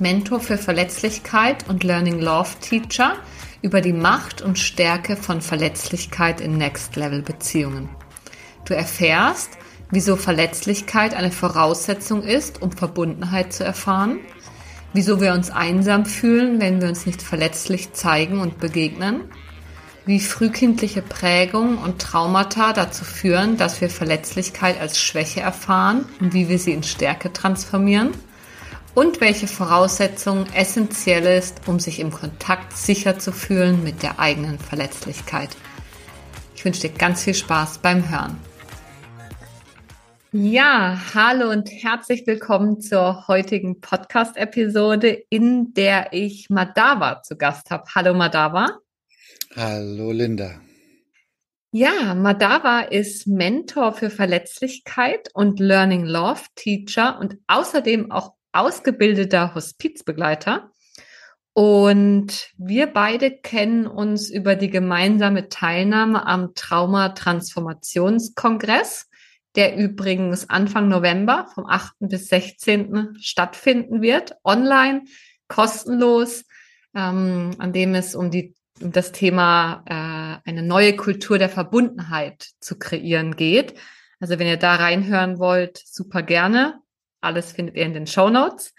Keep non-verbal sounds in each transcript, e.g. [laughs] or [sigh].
Mentor für Verletzlichkeit und Learning Love Teacher, über die Macht und Stärke von Verletzlichkeit in Next Level Beziehungen. Du erfährst, wieso Verletzlichkeit eine Voraussetzung ist, um Verbundenheit zu erfahren, wieso wir uns einsam fühlen, wenn wir uns nicht verletzlich zeigen und begegnen, wie frühkindliche Prägung und Traumata dazu führen, dass wir Verletzlichkeit als Schwäche erfahren und wie wir sie in Stärke transformieren und welche Voraussetzungen essentiell ist, um sich im Kontakt sicher zu fühlen mit der eigenen Verletzlichkeit. Ich wünsche dir ganz viel Spaß beim Hören. Ja, hallo und herzlich willkommen zur heutigen Podcast-Episode, in der ich Madava zu Gast habe. Hallo Madava. Hallo Linda. Ja, Madava ist Mentor für Verletzlichkeit und Learning Love Teacher und außerdem auch ausgebildeter Hospizbegleiter. Und wir beide kennen uns über die gemeinsame Teilnahme am Trauma-Transformationskongress, der übrigens Anfang November vom 8. bis 16. stattfinden wird, online, kostenlos, ähm, an dem es um die um das Thema äh, eine neue Kultur der Verbundenheit zu kreieren geht. Also wenn ihr da reinhören wollt, super gerne. Alles findet ihr in den Show Notes.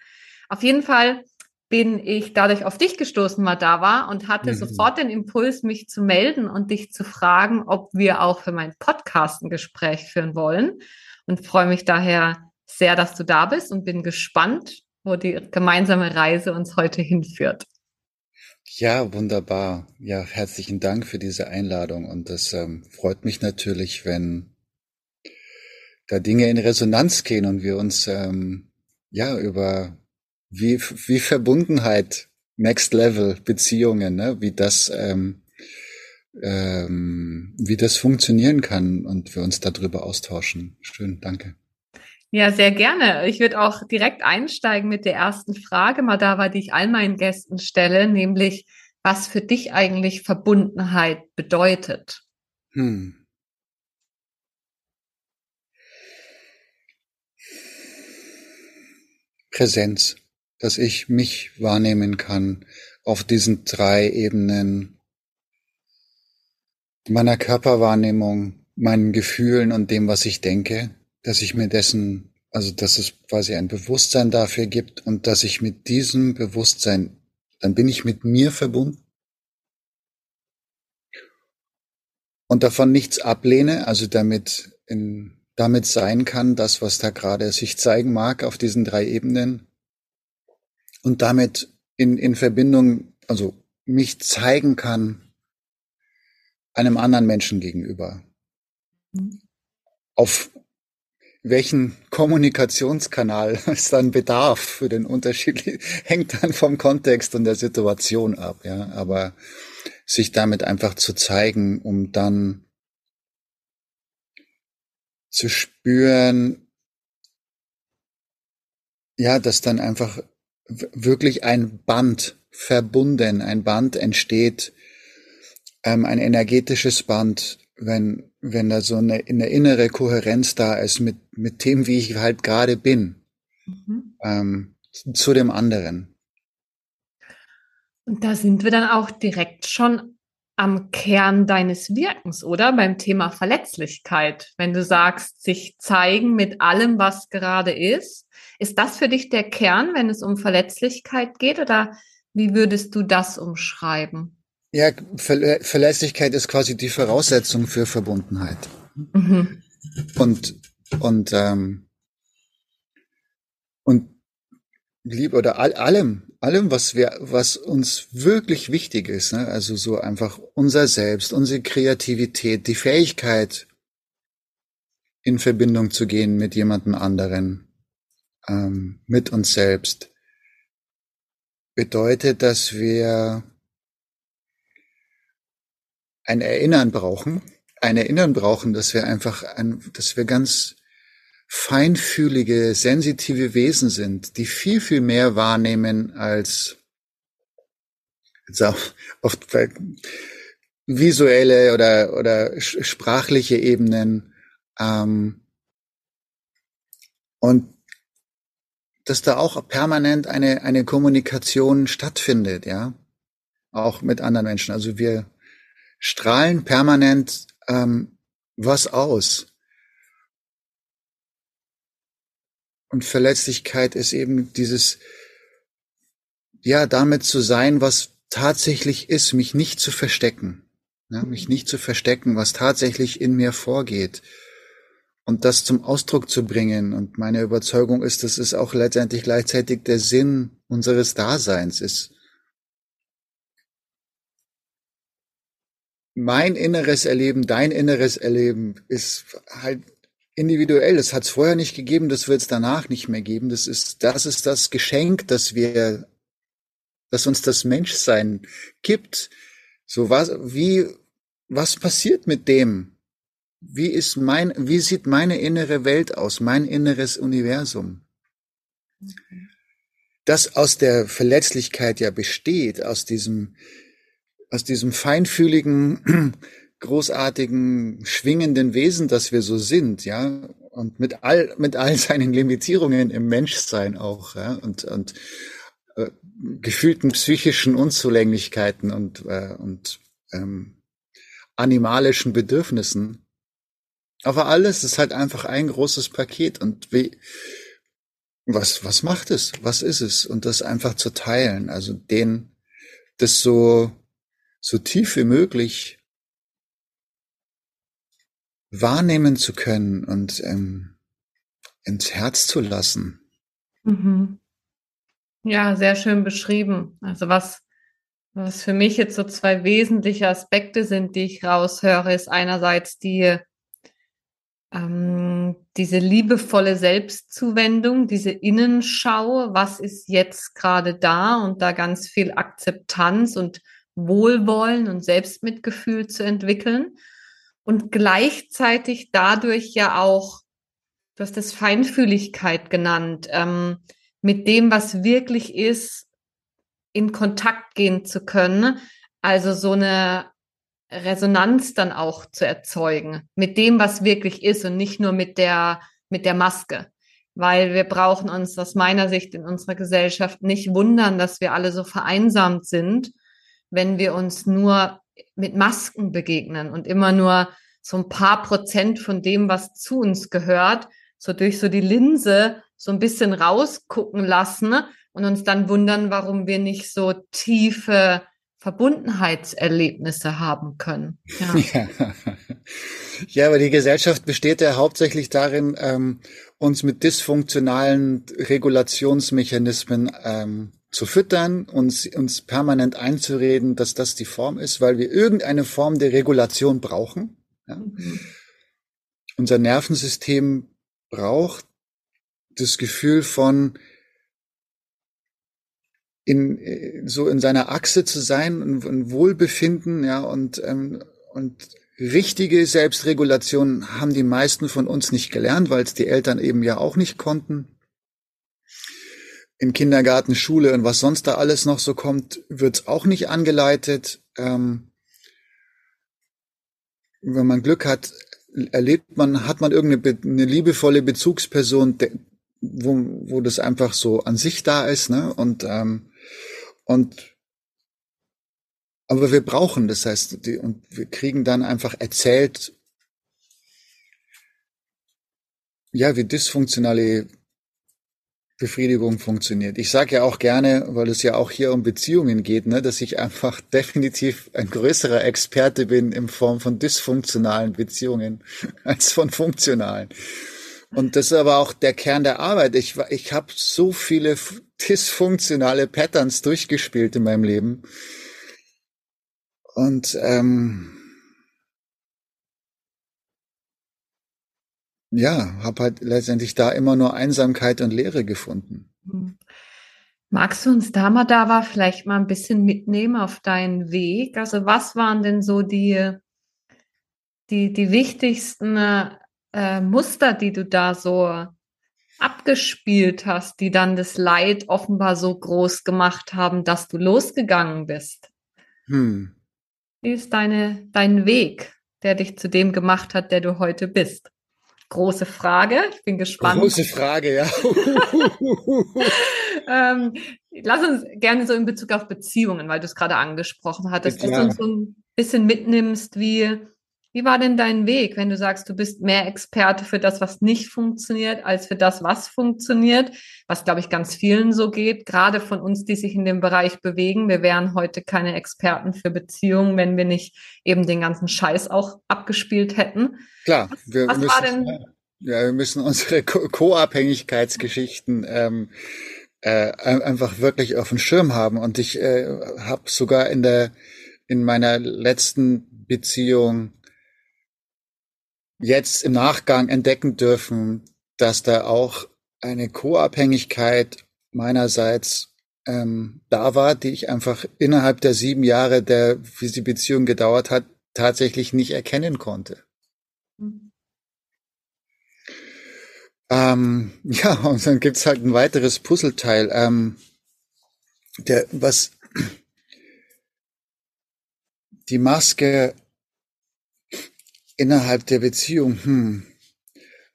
Auf jeden Fall bin ich dadurch auf dich gestoßen, Madava, und hatte mhm. sofort den Impuls, mich zu melden und dich zu fragen, ob wir auch für meinen Podcast ein Gespräch führen wollen. Und freue mich daher sehr, dass du da bist und bin gespannt, wo die gemeinsame Reise uns heute hinführt. Ja, wunderbar. Ja, herzlichen Dank für diese Einladung und das ähm, freut mich natürlich, wenn da Dinge in Resonanz gehen und wir uns ähm, ja über wie, wie Verbundenheit, Next Level Beziehungen, ne, wie das ähm, ähm, wie das funktionieren kann und wir uns darüber austauschen. Schön, danke. Ja, sehr gerne. Ich würde auch direkt einsteigen mit der ersten Frage, Madava, die ich all meinen Gästen stelle, nämlich, was für dich eigentlich Verbundenheit bedeutet. Hm. Präsenz, dass ich mich wahrnehmen kann auf diesen drei Ebenen. Meiner Körperwahrnehmung, meinen Gefühlen und dem, was ich denke dass ich mir dessen, also dass es quasi ein Bewusstsein dafür gibt und dass ich mit diesem Bewusstsein, dann bin ich mit mir verbunden und davon nichts ablehne, also damit in, damit sein kann, das, was da gerade sich zeigen mag auf diesen drei Ebenen und damit in, in Verbindung, also mich zeigen kann einem anderen Menschen gegenüber. Mhm. Auf welchen Kommunikationskanal [laughs] es dann bedarf für den Unterschied, [laughs] hängt dann vom Kontext und der Situation ab, ja. Aber sich damit einfach zu zeigen, um dann zu spüren, ja, dass dann einfach wirklich ein Band verbunden, ein Band entsteht, ähm, ein energetisches Band, wenn wenn da so eine, eine innere Kohärenz da ist mit, mit dem, wie ich halt gerade bin, mhm. ähm, zu dem anderen. Und da sind wir dann auch direkt schon am Kern deines Wirkens, oder? Beim Thema Verletzlichkeit. Wenn du sagst, sich zeigen mit allem, was gerade ist. Ist das für dich der Kern, wenn es um Verletzlichkeit geht? Oder wie würdest du das umschreiben? Ja, Ver Verlässlichkeit ist quasi die Voraussetzung für Verbundenheit. Mhm. Und und ähm, und lieb oder all, allem, allem, was wir, was uns wirklich wichtig ist, ne? also so einfach unser Selbst, unsere Kreativität, die Fähigkeit, in Verbindung zu gehen mit jemandem anderen, ähm, mit uns selbst, bedeutet, dass wir ein Erinnern brauchen, ein Erinnern brauchen, dass wir einfach, ein, dass wir ganz feinfühlige, sensitive Wesen sind, die viel, viel mehr wahrnehmen als jetzt auch oft visuelle oder, oder sprachliche Ebenen. Ähm, und dass da auch permanent eine, eine Kommunikation stattfindet, ja, auch mit anderen Menschen. Also wir strahlen permanent ähm, was aus. Und Verletzlichkeit ist eben dieses, ja, damit zu sein, was tatsächlich ist, mich nicht zu verstecken, ja, mich nicht zu verstecken, was tatsächlich in mir vorgeht und das zum Ausdruck zu bringen. Und meine Überzeugung ist, das ist auch letztendlich gleichzeitig der Sinn unseres Daseins ist. Mein inneres Erleben, dein inneres Erleben ist halt individuell. Das hat es vorher nicht gegeben, das wird es danach nicht mehr geben. Das ist, das ist das Geschenk, das wir, das uns das Menschsein gibt. So was, wie, was passiert mit dem? Wie ist mein, wie sieht meine innere Welt aus, mein inneres Universum? Das aus der Verletzlichkeit ja besteht, aus diesem, aus diesem feinfühligen, großartigen, schwingenden Wesen, das wir so sind, ja, und mit all, mit all seinen Limitierungen im Menschsein auch, ja, und, und äh, gefühlten psychischen Unzulänglichkeiten und, äh, und ähm, animalischen Bedürfnissen. Aber alles ist halt einfach ein großes Paket und wie, was, was macht es? Was ist es? Und das einfach zu teilen, also den, das so, so tief wie möglich wahrnehmen zu können und ähm, ins Herz zu lassen. Mhm. Ja, sehr schön beschrieben. Also was, was für mich jetzt so zwei wesentliche Aspekte sind, die ich raushöre, ist einerseits die, ähm, diese liebevolle Selbstzuwendung, diese Innenschau, was ist jetzt gerade da und da ganz viel Akzeptanz und Wohlwollen und Selbstmitgefühl zu entwickeln und gleichzeitig dadurch ja auch, du hast das Feinfühligkeit genannt, ähm, mit dem, was wirklich ist, in Kontakt gehen zu können. Also so eine Resonanz dann auch zu erzeugen mit dem, was wirklich ist und nicht nur mit der, mit der Maske. Weil wir brauchen uns aus meiner Sicht in unserer Gesellschaft nicht wundern, dass wir alle so vereinsamt sind, wenn wir uns nur mit Masken begegnen und immer nur so ein paar Prozent von dem, was zu uns gehört, so durch so die Linse so ein bisschen rausgucken lassen und uns dann wundern, warum wir nicht so tiefe Verbundenheitserlebnisse haben können. Ja. [laughs] ja. ja, aber die Gesellschaft besteht ja hauptsächlich darin, ähm, uns mit dysfunktionalen Regulationsmechanismen ähm, zu füttern, uns, uns permanent einzureden, dass das die Form ist, weil wir irgendeine Form der Regulation brauchen. Ja? Mhm. Unser Nervensystem braucht das Gefühl von in so in seiner Achse zu sein und Wohlbefinden, ja und ähm, und richtige Selbstregulation haben die meisten von uns nicht gelernt, weil es die Eltern eben ja auch nicht konnten in Kindergarten, Schule und was sonst da alles noch so kommt, wird's auch nicht angeleitet. Ähm, wenn man Glück hat, erlebt man, hat man irgendeine eine liebevolle Bezugsperson, wo, wo das einfach so an sich da ist, ne? Und ähm, und aber wir brauchen, das heißt, die, und wir kriegen dann einfach erzählt, ja, wie dysfunktionale Befriedigung funktioniert. Ich sage ja auch gerne, weil es ja auch hier um Beziehungen geht, ne, dass ich einfach [laughs] definitiv ein größerer Experte bin in Form von dysfunktionalen Beziehungen [laughs] als von funktionalen. Und das ist aber auch der Kern der Arbeit. Ich, ich habe so viele dysfunktionale Patterns durchgespielt in meinem Leben. Und ähm, ja, habe halt letztendlich da immer nur Einsamkeit und Leere gefunden. Mhm. Magst du uns da mal da war vielleicht mal ein bisschen mitnehmen auf deinen Weg? Also was waren denn so die, die, die wichtigsten äh, Muster, die du da so abgespielt hast, die dann das Leid offenbar so groß gemacht haben, dass du losgegangen bist? Hm. Wie ist deine, dein Weg, der dich zu dem gemacht hat, der du heute bist? Große Frage. Ich bin gespannt. Große Frage, ja. [laughs] ähm, lass uns gerne so in Bezug auf Beziehungen, weil du es gerade angesprochen hattest, dass du uns so ein bisschen mitnimmst, wie, wie war denn dein Weg, wenn du sagst, du bist mehr Experte für das, was nicht funktioniert, als für das, was funktioniert, was, glaube ich, ganz vielen so geht, gerade von uns, die sich in dem Bereich bewegen. Wir wären heute keine Experten für Beziehungen, wenn wir nicht eben den ganzen Scheiß auch abgespielt hätten. Klar, wir was müssen, war denn, ja, wir müssen unsere [laughs] Co-Abhängigkeitsgeschichten ähm, äh, einfach wirklich auf dem Schirm haben. Und ich äh, habe sogar in der in meiner letzten Beziehung jetzt im Nachgang entdecken dürfen, dass da auch eine Co-Abhängigkeit meinerseits ähm, da war, die ich einfach innerhalb der sieben Jahre, der wie die Beziehung gedauert hat, tatsächlich nicht erkennen konnte. Mhm. Ähm, [laughs] ja, und dann gibt's halt ein weiteres Puzzleteil. Ähm, der, was [clears throat] die Maske innerhalb der Beziehung, hm.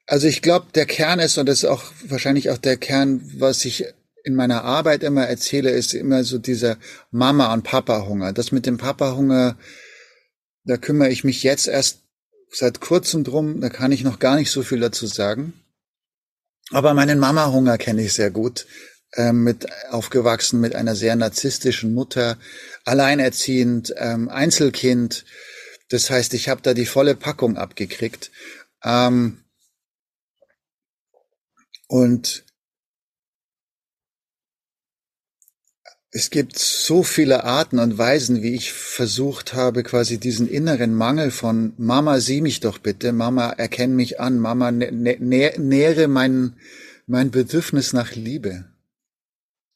Also ich glaube, der Kern ist, und das ist auch wahrscheinlich auch der Kern, was ich in meiner Arbeit immer erzähle, ist immer so dieser Mama- und Papa-Hunger. Das mit dem Papa-Hunger, da kümmere ich mich jetzt erst seit kurzem drum, da kann ich noch gar nicht so viel dazu sagen. Aber meinen Mama-Hunger kenne ich sehr gut. Ähm, mit aufgewachsen mit einer sehr narzisstischen Mutter, alleinerziehend, ähm, Einzelkind. Das heißt, ich habe da die volle Packung abgekriegt. Ähm, und es gibt so viele Arten und Weisen, wie ich versucht habe, quasi diesen inneren Mangel von Mama, sieh mich doch bitte, Mama, erkenn mich an, Mama, nä nähere mein, mein Bedürfnis nach Liebe,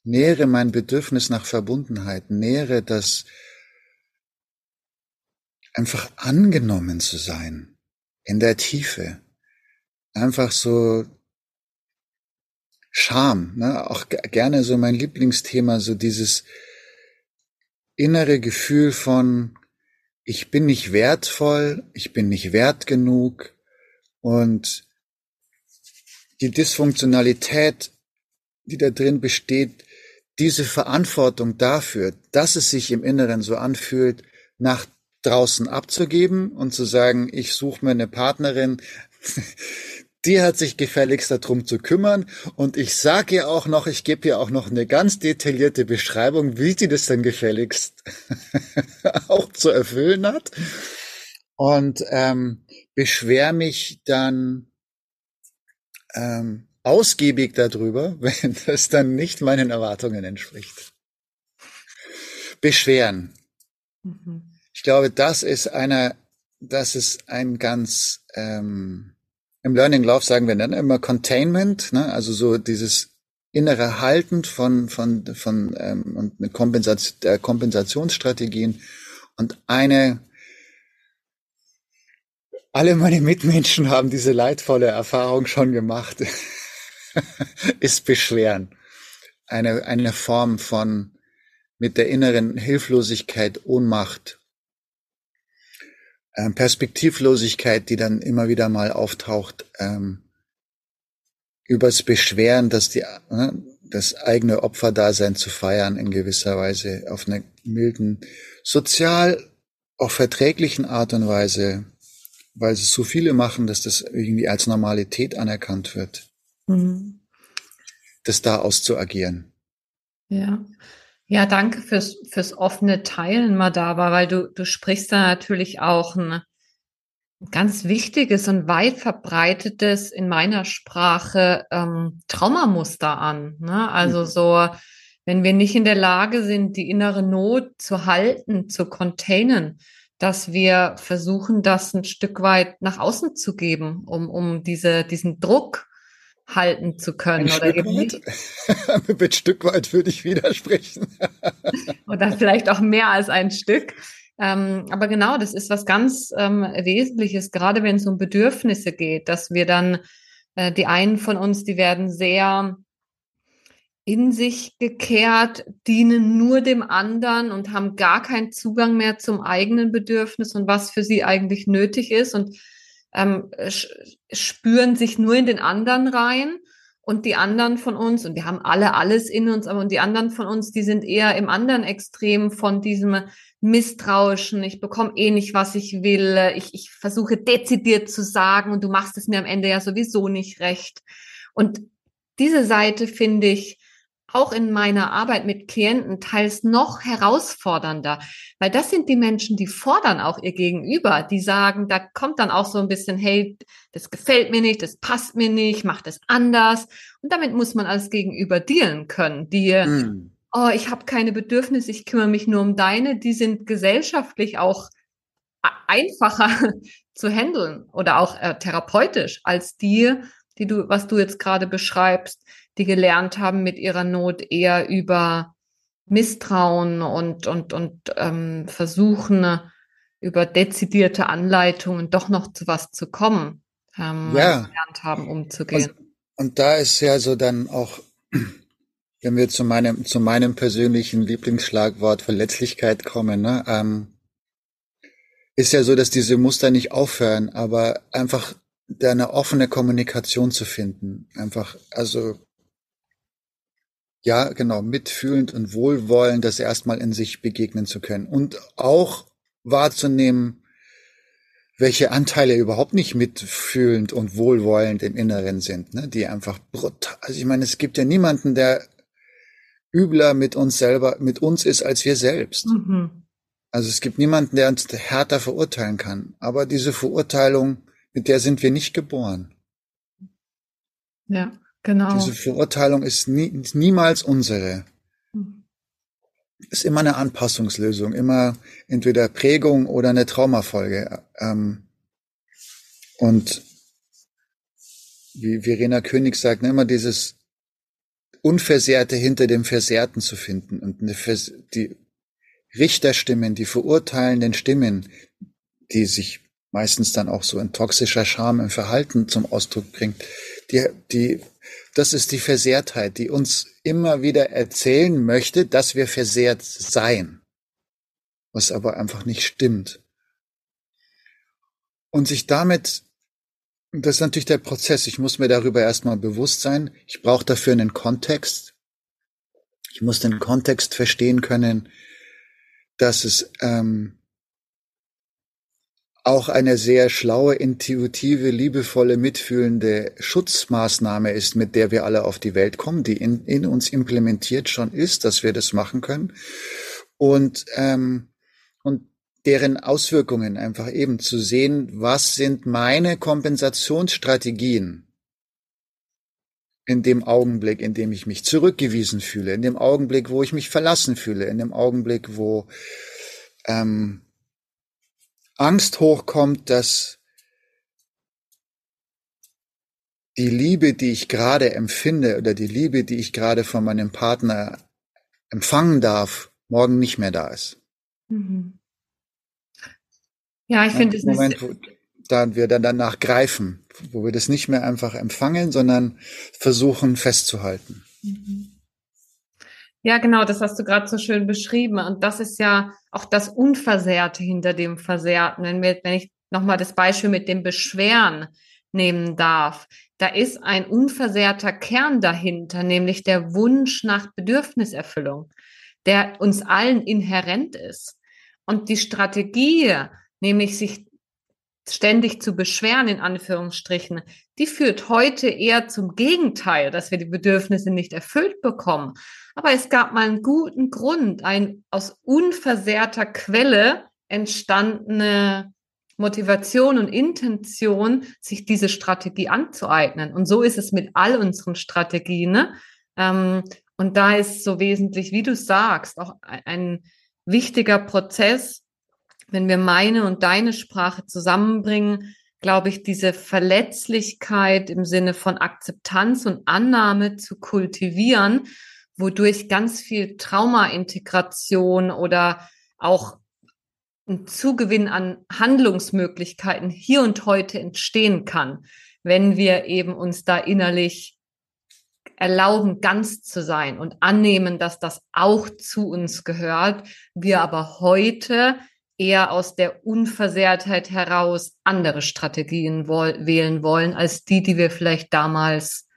nähere mein Bedürfnis nach Verbundenheit, nähere das einfach angenommen zu sein, in der Tiefe, einfach so Scham, ne? auch gerne so mein Lieblingsthema, so dieses innere Gefühl von, ich bin nicht wertvoll, ich bin nicht wert genug und die Dysfunktionalität, die da drin besteht, diese Verantwortung dafür, dass es sich im Inneren so anfühlt, nach draußen abzugeben und zu sagen, ich suche mir eine Partnerin, [laughs] die hat sich gefälligst darum zu kümmern. Und ich sage ihr auch noch, ich gebe ihr auch noch eine ganz detaillierte Beschreibung, wie sie das denn gefälligst [laughs] auch zu erfüllen hat. Und ähm, beschwer mich dann ähm, ausgiebig darüber, [laughs] wenn das dann nicht meinen Erwartungen entspricht. Beschweren. Mhm. Ich glaube, das ist einer, das ist ein ganz ähm, im Learning Love sagen wir dann immer Containment, ne? also so dieses innere Halten von von von ähm, und eine Kompensation, äh, Kompensationsstrategien und eine alle meine Mitmenschen haben diese leidvolle Erfahrung schon gemacht, [laughs] ist Beschweren. Eine, eine Form von mit der inneren Hilflosigkeit, Ohnmacht ähm, Perspektivlosigkeit, die dann immer wieder mal auftaucht, ähm, übers Beschweren, dass die, äh, das eigene Opferdasein zu feiern in gewisser Weise auf einer milden, sozial auch verträglichen Art und Weise, weil es so viele machen, dass das irgendwie als Normalität anerkannt wird, mhm. das da auszuagieren. Ja. Ja, danke fürs, fürs offene Teilen, Madaba, weil du, du sprichst da natürlich auch ein ganz wichtiges und weit verbreitetes in meiner Sprache ähm, Traumamuster an. Ne? Also mhm. so, wenn wir nicht in der Lage sind, die innere Not zu halten, zu containen, dass wir versuchen, das ein Stück weit nach außen zu geben, um, um diese, diesen Druck halten zu können. Ein oder Stück weit? [laughs] Mit Stück weit würde ich widersprechen. [laughs] oder vielleicht auch mehr als ein Stück. Ähm, aber genau, das ist was ganz ähm, Wesentliches, gerade wenn es um Bedürfnisse geht, dass wir dann, äh, die einen von uns, die werden sehr in sich gekehrt, dienen nur dem anderen und haben gar keinen Zugang mehr zum eigenen Bedürfnis und was für sie eigentlich nötig ist und ähm, spüren sich nur in den anderen rein und die anderen von uns, und wir haben alle alles in uns, aber und die anderen von uns, die sind eher im anderen Extrem von diesem Misstrauischen, ich bekomme eh nicht, was ich will, ich, ich versuche dezidiert zu sagen und du machst es mir am Ende ja sowieso nicht recht. Und diese Seite finde ich auch in meiner Arbeit mit Klienten teils noch herausfordernder, weil das sind die Menschen, die fordern auch ihr Gegenüber, die sagen, da kommt dann auch so ein bisschen, hey, das gefällt mir nicht, das passt mir nicht, mach das anders. Und damit muss man als Gegenüber dealen können. Die, mm. oh, ich habe keine Bedürfnisse, ich kümmere mich nur um deine, die sind gesellschaftlich auch einfacher [laughs] zu handeln oder auch äh, therapeutisch als die, die du, was du jetzt gerade beschreibst, die gelernt haben, mit ihrer Not eher über Misstrauen und, und, und ähm, versuchen, über dezidierte Anleitungen doch noch zu was zu kommen, ähm, ja. gelernt haben, umzugehen. Und, und da ist ja so dann auch, [clears throat] wenn wir zu meinem, zu meinem persönlichen Lieblingsschlagwort Verletzlichkeit kommen, ne, ähm, ist ja so, dass diese Muster nicht aufhören, aber einfach da eine offene Kommunikation zu finden. Einfach, also ja, genau, mitfühlend und wohlwollend das erstmal in sich begegnen zu können und auch wahrzunehmen, welche Anteile überhaupt nicht mitfühlend und wohlwollend im Inneren sind, ne? die einfach brutal. Also ich meine, es gibt ja niemanden, der übler mit uns selber, mit uns ist als wir selbst. Mhm. Also es gibt niemanden, der uns härter verurteilen kann. Aber diese Verurteilung, mit der sind wir nicht geboren. Ja. Genau. Diese Verurteilung ist, nie, niemals unsere. Ist immer eine Anpassungslösung, immer entweder Prägung oder eine Traumafolge. Ähm, und wie Verena König sagt, ne, immer dieses Unversehrte hinter dem Versehrten zu finden und die Richterstimmen, die verurteilenden Stimmen, die sich meistens dann auch so in toxischer Scham im Verhalten zum Ausdruck bringt, die, die das ist die Versehrtheit, die uns immer wieder erzählen möchte, dass wir versehrt seien, was aber einfach nicht stimmt. Und sich damit, das ist natürlich der Prozess, ich muss mir darüber erstmal bewusst sein, ich brauche dafür einen Kontext. Ich muss den Kontext verstehen können, dass es ähm, auch eine sehr schlaue, intuitive, liebevolle, mitfühlende Schutzmaßnahme ist, mit der wir alle auf die Welt kommen, die in, in uns implementiert schon ist, dass wir das machen können. Und, ähm, und deren Auswirkungen einfach eben zu sehen, was sind meine Kompensationsstrategien in dem Augenblick, in dem ich mich zurückgewiesen fühle, in dem Augenblick, wo ich mich verlassen fühle, in dem Augenblick, wo ähm, Angst hochkommt, dass die Liebe, die ich gerade empfinde oder die Liebe, die ich gerade von meinem Partner empfangen darf, morgen nicht mehr da ist. Mhm. Ja, ich finde es Moment, wo da wir dann danach greifen, wo wir das nicht mehr einfach empfangen, sondern versuchen festzuhalten. Mhm. Ja, genau, das hast du gerade so schön beschrieben. Und das ist ja auch das Unversehrte hinter dem Versehrten. Wenn, wir, wenn ich nochmal das Beispiel mit dem Beschweren nehmen darf, da ist ein unversehrter Kern dahinter, nämlich der Wunsch nach Bedürfniserfüllung, der uns allen inhärent ist. Und die Strategie, nämlich sich ständig zu beschweren, in Anführungsstrichen, die führt heute eher zum Gegenteil, dass wir die Bedürfnisse nicht erfüllt bekommen. Aber es gab mal einen guten Grund, ein aus unversehrter Quelle entstandene Motivation und Intention, sich diese Strategie anzueignen. Und so ist es mit all unseren Strategien. Ne? Ähm, und da ist so wesentlich, wie du sagst, auch ein wichtiger Prozess, wenn wir meine und deine Sprache zusammenbringen, glaube ich, diese Verletzlichkeit im Sinne von Akzeptanz und Annahme zu kultivieren, wodurch ganz viel Traumaintegration oder auch ein Zugewinn an Handlungsmöglichkeiten hier und heute entstehen kann, wenn wir eben uns da innerlich erlauben, ganz zu sein und annehmen, dass das auch zu uns gehört, wir aber heute eher aus der Unversehrtheit heraus andere Strategien wählen wollen, als die, die wir vielleicht damals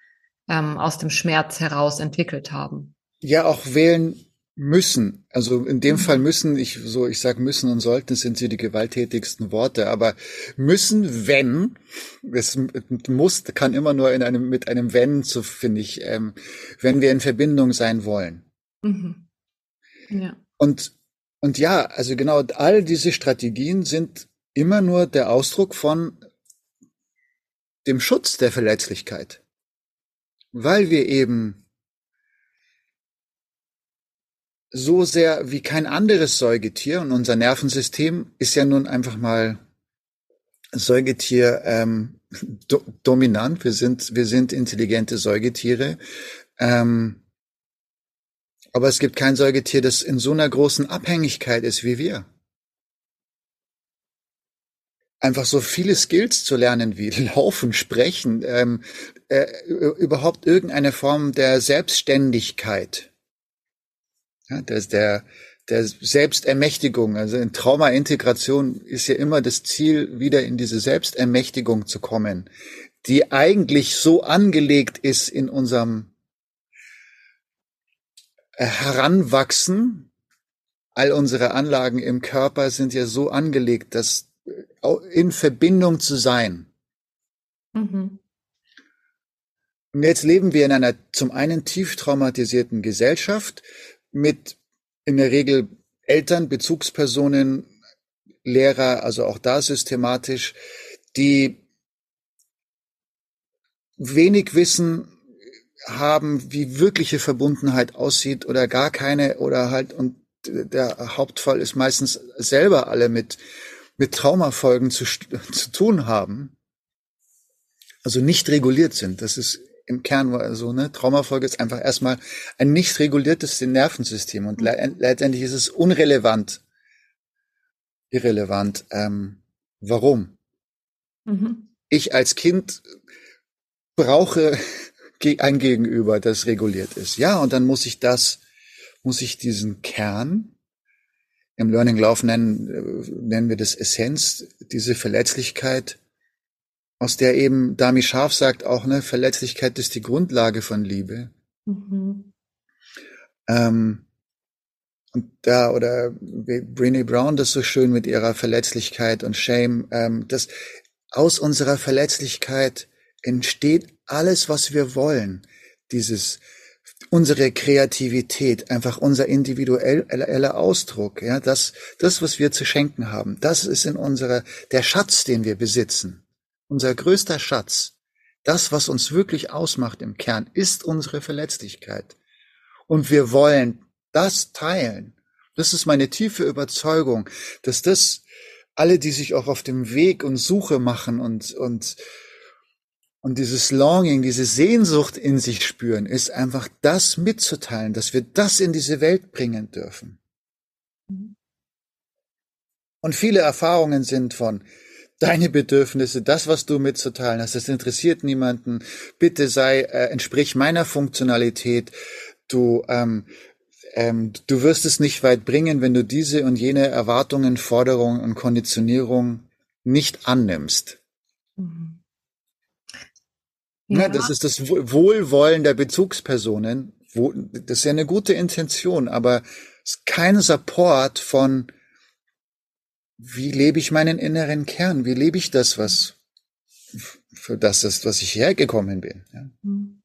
ähm, aus dem Schmerz heraus entwickelt haben. Ja, auch wählen müssen. Also in dem mhm. Fall müssen, ich so, ich sage müssen und sollten sind sie die gewalttätigsten Worte, aber müssen, wenn, es muss, kann immer nur in einem, mit einem wenn, so finde ich, ähm, wenn wir in Verbindung sein wollen. Mhm. Ja. Und und ja, also genau, all diese Strategien sind immer nur der Ausdruck von dem Schutz der Verletzlichkeit. Weil wir eben so sehr wie kein anderes Säugetier und unser Nervensystem ist ja nun einfach mal Säugetier ähm, do, dominant. Wir sind wir sind intelligente Säugetiere. Ähm, aber es gibt kein Säugetier, das in so einer großen Abhängigkeit ist wie wir. Einfach so viele Skills zu lernen wie [laughs] Laufen, Sprechen, ähm, äh, überhaupt irgendeine Form der Selbstständigkeit. Ja, das der, der Selbstermächtigung, also in Traumaintegration ist ja immer das Ziel, wieder in diese Selbstermächtigung zu kommen, die eigentlich so angelegt ist in unserem heranwachsen. All unsere Anlagen im Körper sind ja so angelegt, dass äh, in Verbindung zu sein. Mhm. Und jetzt leben wir in einer zum einen tief traumatisierten Gesellschaft mit in der Regel Eltern, Bezugspersonen, Lehrer, also auch da systematisch, die wenig wissen haben, wie wirkliche Verbundenheit aussieht oder gar keine oder halt und der Hauptfall ist meistens selber alle mit mit Traumafolgen zu, [laughs] zu tun haben, also nicht reguliert sind. Das ist im Kern so, ne? Traumafolge ist einfach erstmal ein nicht reguliertes Nervensystem und le letztendlich ist es unrelevant, irrelevant. Ähm, warum? Mhm. Ich als Kind brauche ein Gegenüber, das reguliert ist. Ja, und dann muss ich das, muss ich diesen Kern, im Learning Lauf nennen, äh, nennen wir das Essenz, diese Verletzlichkeit, aus der eben Dami Scharf sagt auch, ne, Verletzlichkeit ist die Grundlage von Liebe. Mhm. Ähm, und da, oder Brené Brown das so schön mit ihrer Verletzlichkeit und Shame, ähm, dass aus unserer Verletzlichkeit entsteht alles, was wir wollen. Dieses, unsere Kreativität, einfach unser individueller Ausdruck, ja, das, das, was wir zu schenken haben, das ist in unserer, der Schatz, den wir besitzen. Unser größter Schatz. Das, was uns wirklich ausmacht im Kern, ist unsere Verletzlichkeit. Und wir wollen das teilen. Das ist meine tiefe Überzeugung, dass das alle, die sich auch auf dem Weg und Suche machen und, und und dieses Longing, diese Sehnsucht in sich spüren, ist einfach das mitzuteilen, dass wir das in diese Welt bringen dürfen. Und viele Erfahrungen sind von deine Bedürfnisse, das, was du mitzuteilen hast, das interessiert niemanden. Bitte sei, äh, entsprich meiner Funktionalität. Du, ähm, ähm, du wirst es nicht weit bringen, wenn du diese und jene Erwartungen, Forderungen und Konditionierung nicht annimmst. Mhm. Ja. das ist das Wohlwollen der Bezugspersonen. Das ist ja eine gute Intention, aber es ist kein Support von, wie lebe ich meinen inneren Kern? Wie lebe ich das, was, für das ist, was ich hergekommen bin? Ja. Hm.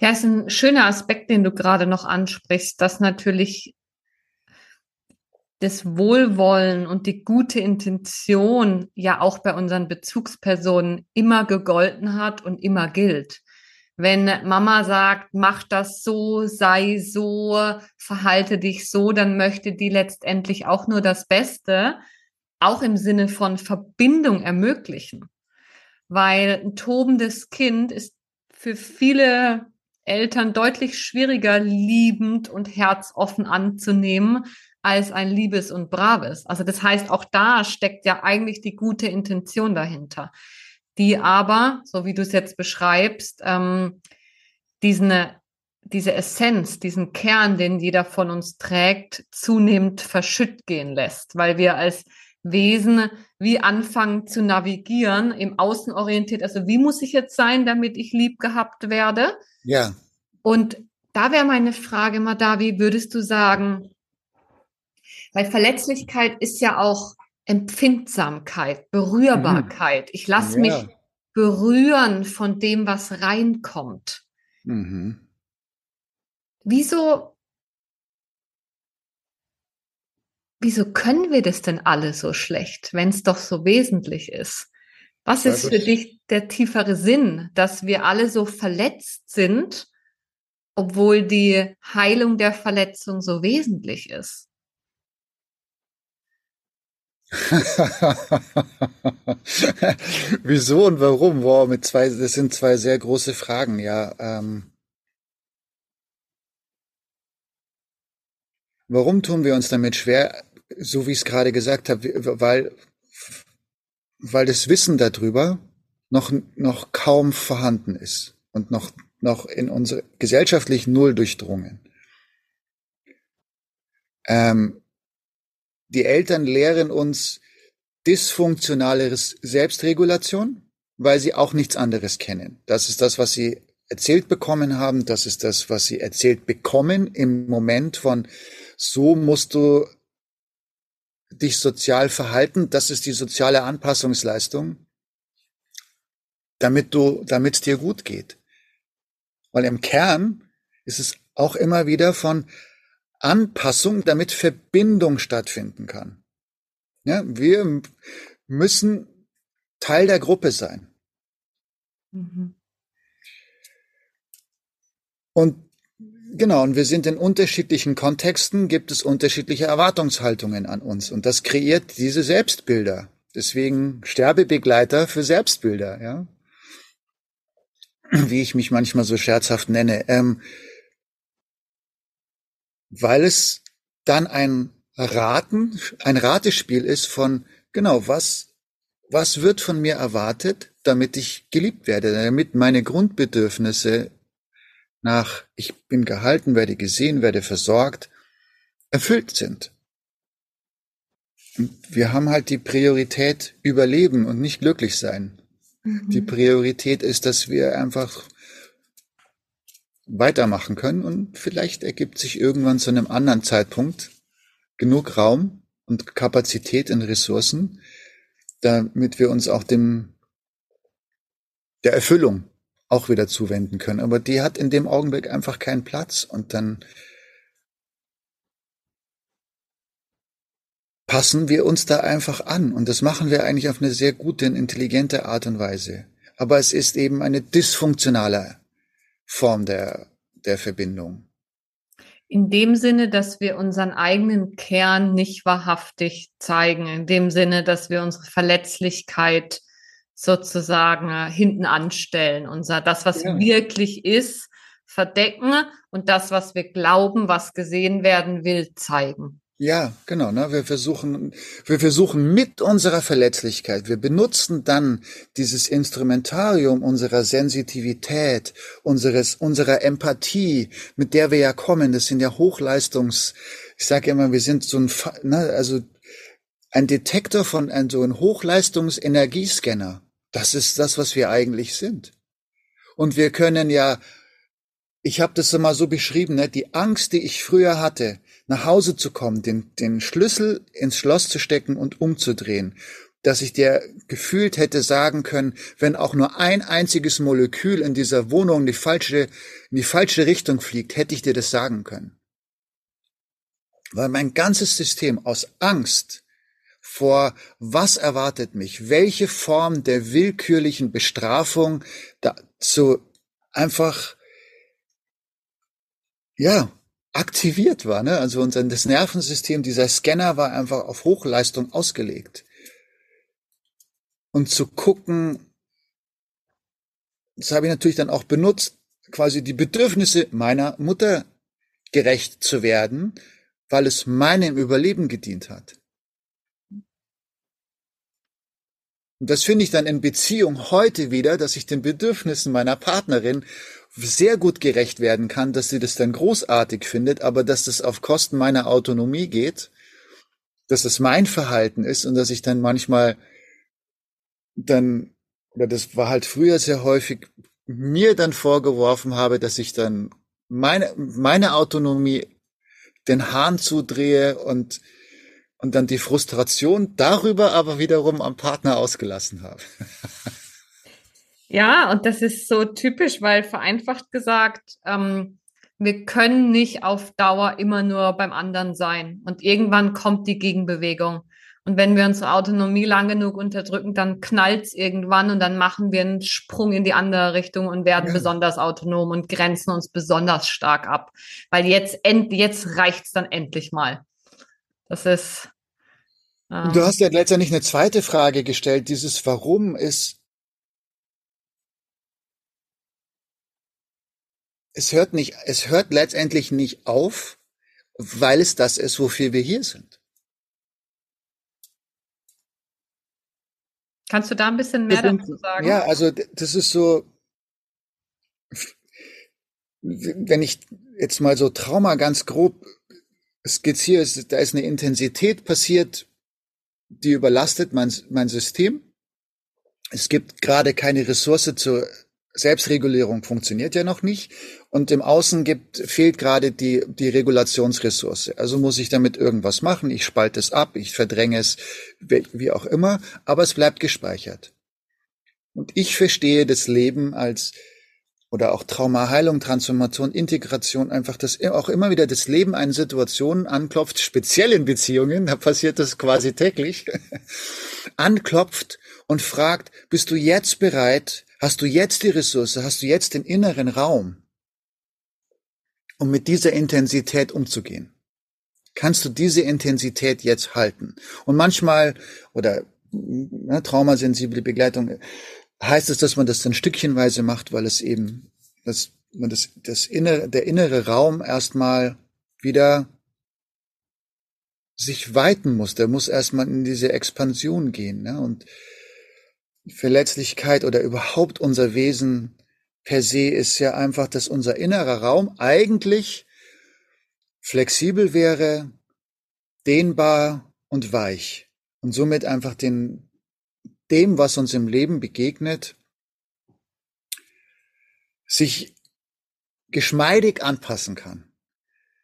Ja, ist ein schöner Aspekt, den du gerade noch ansprichst, dass natürlich das Wohlwollen und die gute Intention ja auch bei unseren Bezugspersonen immer gegolten hat und immer gilt. Wenn Mama sagt, mach das so, sei so, verhalte dich so, dann möchte die letztendlich auch nur das Beste. auch im Sinne von Verbindung ermöglichen. Weil ein tobendes Kind ist für viele Eltern deutlich schwieriger liebend und herzoffen anzunehmen als ein liebes und braves. Also das heißt, auch da steckt ja eigentlich die gute Intention dahinter, die aber, so wie du es jetzt beschreibst, ähm, diesen, diese Essenz, diesen Kern, den jeder von uns trägt, zunehmend verschütt gehen lässt, weil wir als Wesen wie anfangen zu navigieren, im Außen orientiert. Also wie muss ich jetzt sein, damit ich lieb gehabt werde? Ja. Und da wäre meine Frage, Madavi, würdest du sagen, weil Verletzlichkeit ist ja auch Empfindsamkeit, Berührbarkeit. Ich lasse ja. mich berühren von dem, was reinkommt. Mhm. Wieso, wieso können wir das denn alle so schlecht, wenn es doch so wesentlich ist? Was ist für dich der tiefere Sinn, dass wir alle so verletzt sind, obwohl die Heilung der Verletzung so wesentlich ist? [laughs] Wieso und warum? Wow, mit zwei, das sind zwei sehr große Fragen, ja. Ähm, warum tun wir uns damit schwer? So wie ich es gerade gesagt habe, weil, weil das Wissen darüber noch, noch kaum vorhanden ist und noch, noch in unsere gesellschaftlich null durchdrungen. Ähm, die Eltern lehren uns dysfunktionale Selbstregulation, weil sie auch nichts anderes kennen. Das ist das, was sie erzählt bekommen haben. Das ist das, was sie erzählt bekommen im Moment von, so musst du dich sozial verhalten. Das ist die soziale Anpassungsleistung, damit du, damit es dir gut geht. Weil im Kern ist es auch immer wieder von, Anpassung, damit Verbindung stattfinden kann. Ja, wir müssen Teil der Gruppe sein. Mhm. Und genau, und wir sind in unterschiedlichen Kontexten, gibt es unterschiedliche Erwartungshaltungen an uns. Und das kreiert diese Selbstbilder. Deswegen Sterbebegleiter für Selbstbilder, ja. Wie ich mich manchmal so scherzhaft nenne. Ähm, weil es dann ein Raten, ein Ratespiel ist von, genau, was, was wird von mir erwartet, damit ich geliebt werde, damit meine Grundbedürfnisse nach, ich bin gehalten, werde gesehen, werde versorgt, erfüllt sind. Und wir haben halt die Priorität überleben und nicht glücklich sein. Mhm. Die Priorität ist, dass wir einfach weitermachen können und vielleicht ergibt sich irgendwann zu einem anderen Zeitpunkt genug Raum und Kapazität in Ressourcen, damit wir uns auch dem der Erfüllung auch wieder zuwenden können. Aber die hat in dem Augenblick einfach keinen Platz und dann passen wir uns da einfach an und das machen wir eigentlich auf eine sehr gute und intelligente Art und Weise. Aber es ist eben eine dysfunktionale Form der, der Verbindung. In dem Sinne, dass wir unseren eigenen Kern nicht wahrhaftig zeigen, in dem Sinne, dass wir unsere Verletzlichkeit sozusagen äh, hinten anstellen, unser das, was ja. wirklich ist, verdecken und das, was wir glauben, was gesehen werden will, zeigen. Ja, genau. Ne? Wir versuchen, wir versuchen mit unserer Verletzlichkeit, wir benutzen dann dieses Instrumentarium unserer Sensitivität, unseres, unserer Empathie, mit der wir ja kommen. Das sind ja Hochleistungs, ich sage immer, wir sind so ein, ne, also ein Detektor von ein, so ein Hochleistungsenergiescanner. Das ist das, was wir eigentlich sind. Und wir können ja, ich habe das immer so beschrieben, ne, die Angst, die ich früher hatte, nach Hause zu kommen, den, den Schlüssel ins Schloss zu stecken und umzudrehen, dass ich dir gefühlt hätte sagen können, wenn auch nur ein einziges Molekül in dieser Wohnung in die falsche, in die falsche Richtung fliegt, hätte ich dir das sagen können. Weil mein ganzes System aus Angst vor was erwartet mich, welche Form der willkürlichen Bestrafung dazu einfach, ja, aktiviert war. Ne? Also unser das Nervensystem, dieser Scanner war einfach auf Hochleistung ausgelegt. und zu gucken, das habe ich natürlich dann auch benutzt, quasi die Bedürfnisse meiner Mutter gerecht zu werden, weil es meinem Überleben gedient hat. Und das finde ich dann in Beziehung heute wieder, dass ich den Bedürfnissen meiner Partnerin sehr gut gerecht werden kann, dass sie das dann großartig findet, aber dass das auf Kosten meiner Autonomie geht, dass es mein Verhalten ist und dass ich dann manchmal dann, oder das war halt früher sehr häufig, mir dann vorgeworfen habe, dass ich dann meine, meine Autonomie den Hahn zudrehe und, und dann die Frustration darüber aber wiederum am Partner ausgelassen habe. [laughs] Ja, und das ist so typisch, weil vereinfacht gesagt, ähm, wir können nicht auf Dauer immer nur beim anderen sein. Und irgendwann kommt die Gegenbewegung. Und wenn wir unsere Autonomie lang genug unterdrücken, dann knallt's irgendwann und dann machen wir einen Sprung in die andere Richtung und werden ja. besonders autonom und grenzen uns besonders stark ab. Weil jetzt, end, jetzt reicht's dann endlich mal. Das ist. Ähm, du hast ja letztendlich eine zweite Frage gestellt. Dieses Warum ist es hört nicht, es hört letztendlich nicht auf, weil es das ist, wofür wir hier sind. Kannst du da ein bisschen mehr sind, dazu sagen? Ja, also das ist so, wenn ich jetzt mal so Trauma ganz grob skizziere, da ist eine Intensität passiert, die überlastet mein, mein System. Es gibt gerade keine Ressource zur Selbstregulierung funktioniert ja noch nicht und im Außen gibt, fehlt gerade die, die Regulationsressource. Also muss ich damit irgendwas machen. Ich spalte es ab, ich verdränge es, wie auch immer, aber es bleibt gespeichert. Und ich verstehe das Leben als oder auch Traumaheilung, Transformation, Integration, einfach das auch immer wieder das Leben an Situationen anklopft, speziell in Beziehungen, da passiert das quasi täglich, [laughs] anklopft und fragt, bist du jetzt bereit, Hast du jetzt die Ressource, hast du jetzt den inneren Raum, um mit dieser Intensität umzugehen? Kannst du diese Intensität jetzt halten? Und manchmal, oder ne, traumasensible Begleitung, heißt es, dass man das dann stückchenweise macht, weil es eben, dass man das, das innere, der innere Raum erstmal wieder sich weiten muss. Der muss erstmal in diese Expansion gehen. Ne? Und Verletzlichkeit oder überhaupt unser Wesen per se ist ja einfach, dass unser innerer Raum eigentlich flexibel wäre, dehnbar und weich und somit einfach den, dem, was uns im Leben begegnet, sich geschmeidig anpassen kann.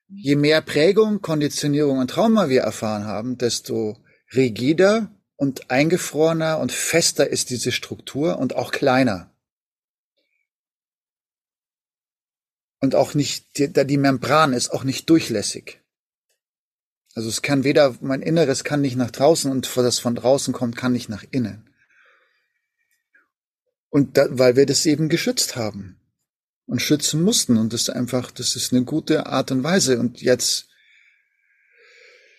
Je mehr Prägung, Konditionierung und Trauma wir erfahren haben, desto rigider und eingefrorener und fester ist diese Struktur und auch kleiner. Und auch nicht, die, die Membran ist auch nicht durchlässig. Also es kann weder, mein Inneres kann nicht nach draußen und das von draußen kommt, kann nicht nach innen. Und da, weil wir das eben geschützt haben und schützen mussten und das ist einfach, das ist eine gute Art und Weise und jetzt,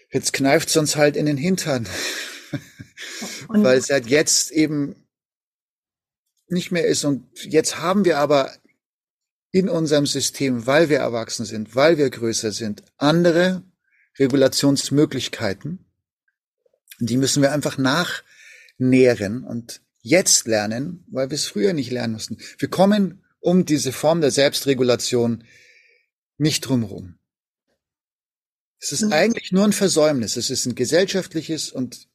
jetzt kneift es uns halt in den Hintern. [laughs] Weil es halt jetzt eben nicht mehr ist. Und jetzt haben wir aber in unserem System, weil wir erwachsen sind, weil wir größer sind, andere Regulationsmöglichkeiten. Die müssen wir einfach nachnähren und jetzt lernen, weil wir es früher nicht lernen mussten. Wir kommen um diese Form der Selbstregulation nicht drumherum. Es ist mhm. eigentlich nur ein Versäumnis. Es ist ein gesellschaftliches und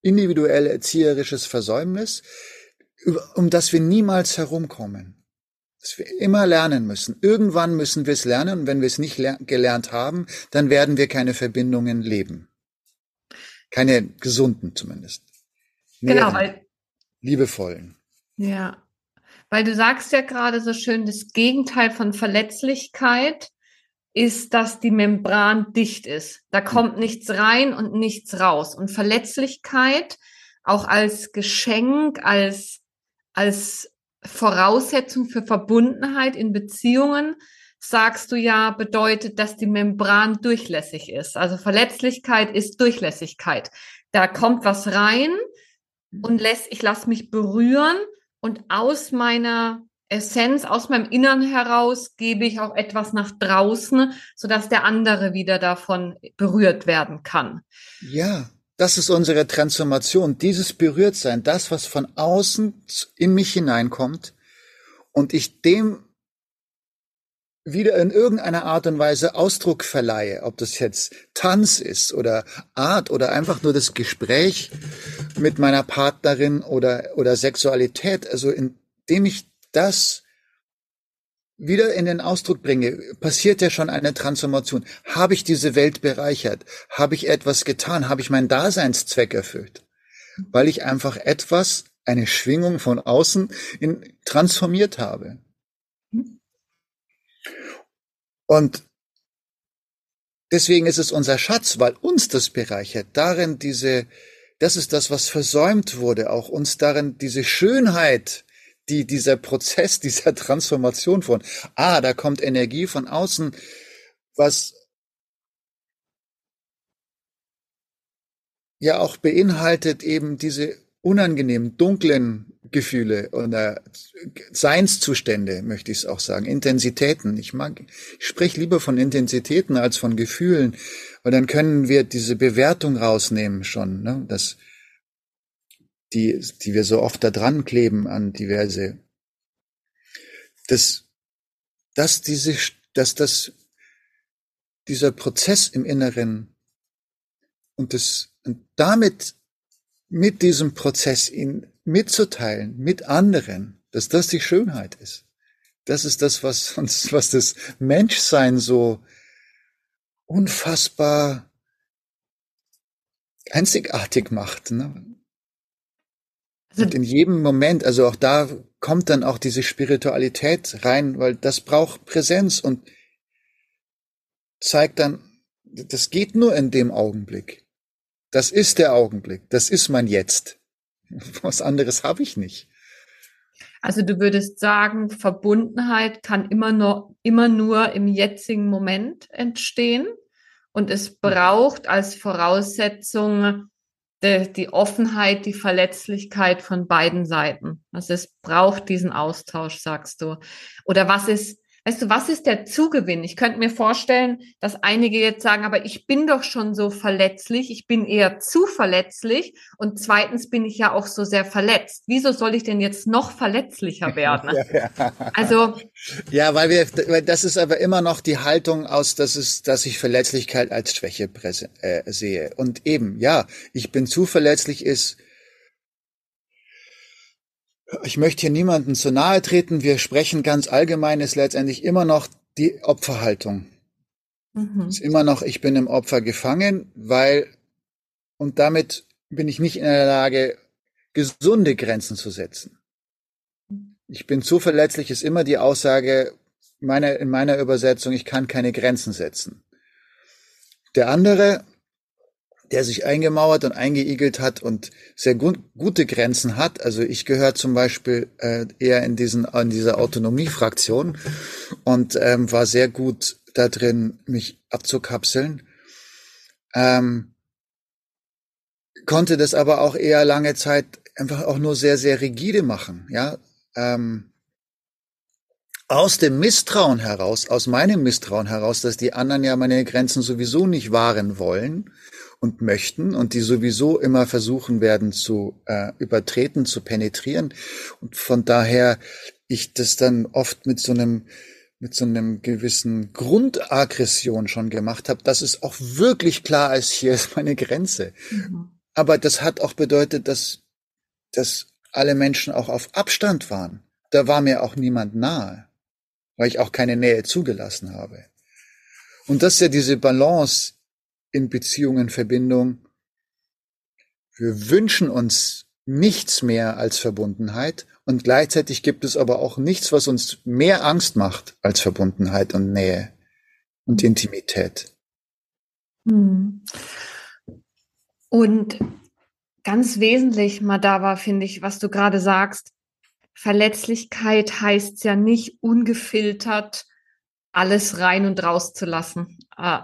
individuell erzieherisches Versäumnis, um das wir niemals herumkommen. Dass wir immer lernen müssen. Irgendwann müssen wir es lernen und wenn wir es nicht gelernt haben, dann werden wir keine Verbindungen leben. Keine gesunden zumindest. Genau, weil. Liebevollen. Ja. Weil du sagst ja gerade so schön, das Gegenteil von Verletzlichkeit ist, dass die Membran dicht ist. Da hm. kommt nichts rein und nichts raus. Und Verletzlichkeit auch als Geschenk, als, als Voraussetzung für Verbundenheit in Beziehungen, sagst du ja, bedeutet, dass die Membran durchlässig ist. Also Verletzlichkeit ist Durchlässigkeit. Da kommt was rein, und lässt, ich lasse mich berühren und aus meiner Essenz, aus meinem Innern heraus gebe ich auch etwas nach draußen, sodass der andere wieder davon berührt werden kann. Ja, das ist unsere Transformation, dieses Berührtsein, das, was von außen in mich hineinkommt und ich dem wieder in irgendeiner Art und Weise Ausdruck verleihe, ob das jetzt Tanz ist oder Art oder einfach nur das Gespräch mit meiner Partnerin oder, oder Sexualität, also indem ich das wieder in den Ausdruck bringe, passiert ja schon eine Transformation. Habe ich diese Welt bereichert? Habe ich etwas getan? Habe ich meinen Daseinszweck erfüllt? Weil ich einfach etwas, eine Schwingung von außen in, transformiert habe. Und deswegen ist es unser Schatz, weil uns das bereichert, darin diese, das ist das, was versäumt wurde, auch uns darin diese Schönheit, die dieser Prozess dieser Transformation von, ah, da kommt Energie von außen, was ja auch beinhaltet eben diese unangenehmen, dunklen Gefühle oder Seinszustände, möchte ich es auch sagen, Intensitäten. Ich mag, ich spreche lieber von Intensitäten als von Gefühlen, weil dann können wir diese Bewertung rausnehmen schon, ne? dass die, die wir so oft da dran kleben an diverse, dass, dass diese, dass das, dieser Prozess im Inneren und das, und damit mit diesem Prozess ihn mitzuteilen, mit anderen, dass das die Schönheit ist. Das ist das, was [laughs] uns, was das Menschsein so unfassbar einzigartig macht. Ne? Also Und in jedem Moment, also auch da kommt dann auch diese Spiritualität rein, weil das braucht Präsenz und zeigt dann, das geht nur in dem Augenblick. Das ist der Augenblick. Das ist mein Jetzt. [laughs] Was anderes habe ich nicht. Also du würdest sagen, Verbundenheit kann immer nur, immer nur im jetzigen Moment entstehen und es braucht als Voraussetzung die, die Offenheit, die Verletzlichkeit von beiden Seiten. Also es braucht diesen Austausch, sagst du. Oder was ist, Weißt du, was ist der Zugewinn? Ich könnte mir vorstellen, dass einige jetzt sagen, aber ich bin doch schon so verletzlich, ich bin eher zu verletzlich und zweitens bin ich ja auch so sehr verletzt. Wieso soll ich denn jetzt noch verletzlicher [laughs] werden? ja, ja. Also ja, weil wir, weil das ist aber immer noch die Haltung aus, dass es, dass ich Verletzlichkeit als Schwäche äh, sehe. Und eben, ja, ich bin zu verletzlich ist ich möchte hier niemanden zu nahe treten. Wir sprechen ganz allgemein, ist letztendlich immer noch die Opferhaltung. Mhm. Ist immer noch, ich bin im Opfer gefangen, weil, und damit bin ich nicht in der Lage, gesunde Grenzen zu setzen. Ich bin zu verletzlich, ist immer die Aussage meiner, in meiner Übersetzung, ich kann keine Grenzen setzen. Der andere der sich eingemauert und eingeigelt hat und sehr gut, gute Grenzen hat. Also ich gehöre zum Beispiel äh, eher in diesen in dieser Autonomiefraktion und ähm, war sehr gut da drin, mich abzukapseln. Ähm, konnte das aber auch eher lange Zeit einfach auch nur sehr sehr rigide machen, ja. Ähm, aus dem Misstrauen heraus, aus meinem Misstrauen heraus, dass die anderen ja meine Grenzen sowieso nicht wahren wollen, und möchten und die sowieso immer versuchen werden zu äh, übertreten, zu penetrieren. Und von daher ich das dann oft mit so einem mit so einem gewissen Grundaggression schon gemacht habe, dass es auch wirklich klar ist, hier ist meine Grenze. Mhm. Aber das hat auch bedeutet, dass, dass alle Menschen auch auf Abstand waren. Da war mir auch niemand nahe, weil ich auch keine Nähe zugelassen habe. Und das ist ja diese Balance, in Beziehungen, Verbindung. Wir wünschen uns nichts mehr als Verbundenheit und gleichzeitig gibt es aber auch nichts, was uns mehr Angst macht als Verbundenheit und Nähe und Intimität. Hm. Und ganz wesentlich, Madava, finde ich, was du gerade sagst, Verletzlichkeit heißt ja nicht ungefiltert alles rein und raus zu lassen,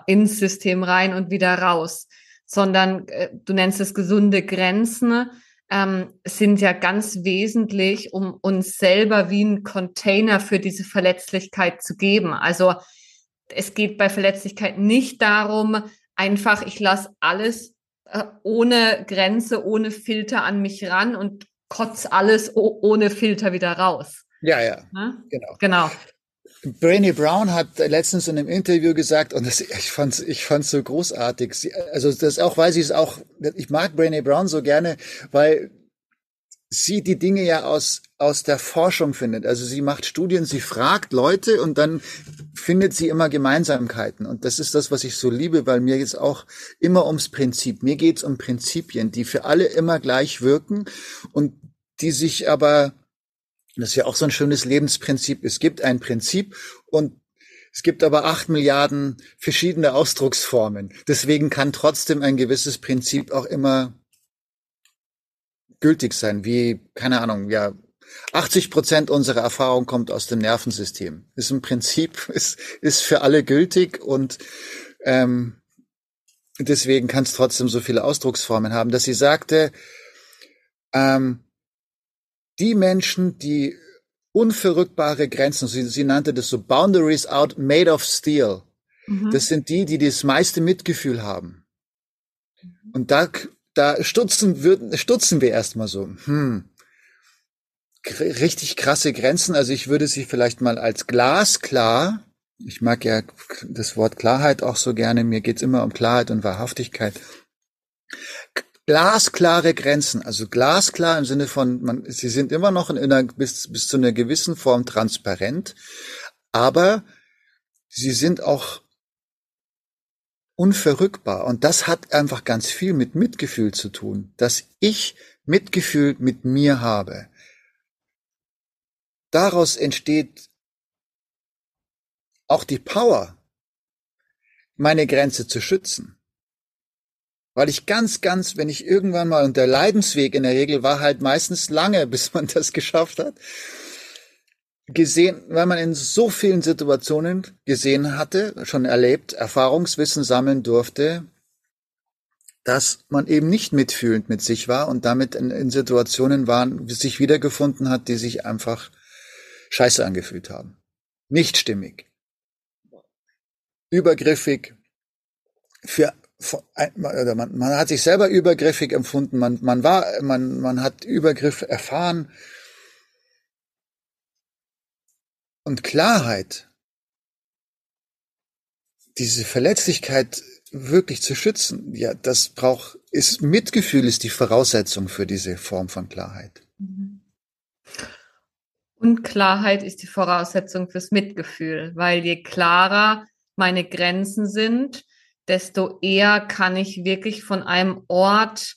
ins System rein und wieder raus, sondern äh, du nennst es gesunde Grenzen. ähm, sind ja ganz wesentlich, um uns selber wie ein Container für diese Verletzlichkeit zu geben. Also es geht bei Verletzlichkeit nicht darum, einfach, ich lasse alles äh, ohne Grenze, ohne Filter an mich ran und kotz alles ohne Filter wieder raus. Ja, ja. Ne? Genau. Genau. Brainy Brown hat letztens in einem Interview gesagt, und das, ich fand's, ich fand's so großartig. Sie, also das auch, weil sie es auch, ich mag Brainy Brown so gerne, weil sie die Dinge ja aus, aus der Forschung findet. Also sie macht Studien, sie fragt Leute und dann findet sie immer Gemeinsamkeiten. Und das ist das, was ich so liebe, weil mir geht's auch immer ums Prinzip. Mir geht's um Prinzipien, die für alle immer gleich wirken und die sich aber das ist ja auch so ein schönes Lebensprinzip. Es gibt ein Prinzip und es gibt aber acht Milliarden verschiedene Ausdrucksformen. Deswegen kann trotzdem ein gewisses Prinzip auch immer gültig sein, wie, keine Ahnung, ja, 80 Prozent unserer Erfahrung kommt aus dem Nervensystem. Ist im Prinzip, [laughs] ist, ist für alle gültig und ähm, deswegen kann es trotzdem so viele Ausdrucksformen haben, dass sie sagte, ähm, die Menschen, die unverrückbare Grenzen, sie, sie nannte das so Boundaries out made of steel. Mhm. Das sind die, die das meiste Mitgefühl haben. Und da, da stutzen, würden, stutzen wir erstmal so. Hm. Richtig krasse Grenzen. Also ich würde sie vielleicht mal als glasklar, ich mag ja das Wort Klarheit auch so gerne, mir geht's immer um Klarheit und Wahrhaftigkeit glasklare Grenzen, also glasklar im Sinne von, man, sie sind immer noch in einer, bis, bis zu einer gewissen Form transparent, aber sie sind auch unverrückbar. Und das hat einfach ganz viel mit Mitgefühl zu tun, dass ich Mitgefühl mit mir habe. Daraus entsteht auch die Power, meine Grenze zu schützen weil ich ganz, ganz, wenn ich irgendwann mal, und der Leidensweg in der Regel war halt meistens lange, [laughs] bis man das geschafft hat, gesehen, weil man in so vielen Situationen gesehen hatte, schon erlebt, Erfahrungswissen sammeln durfte, dass man eben nicht mitfühlend mit sich war und damit in, in Situationen waren, sich wiedergefunden hat, die sich einfach scheiße angefühlt haben. Nicht stimmig. Übergriffig. Für man, man hat sich selber übergriffig empfunden, man, man war, man, man hat Übergriff erfahren. Und Klarheit, diese Verletzlichkeit wirklich zu schützen, ja, das braucht, ist, Mitgefühl ist die Voraussetzung für diese Form von Klarheit. Mhm. Und Klarheit ist die Voraussetzung fürs Mitgefühl, weil je klarer meine Grenzen sind, desto eher kann ich wirklich von einem Ort,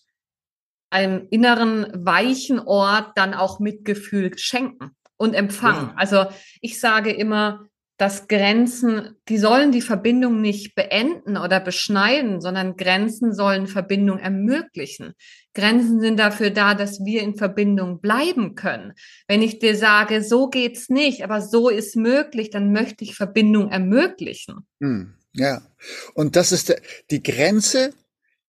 einem inneren weichen Ort dann auch Mitgefühl schenken und empfangen. Ja. Also ich sage immer, dass Grenzen, die sollen die Verbindung nicht beenden oder beschneiden, sondern Grenzen sollen Verbindung ermöglichen. Grenzen sind dafür da, dass wir in Verbindung bleiben können. Wenn ich dir sage, so geht's nicht, aber so ist möglich, dann möchte ich Verbindung ermöglichen. Hm. Ja. Und das ist der, die Grenze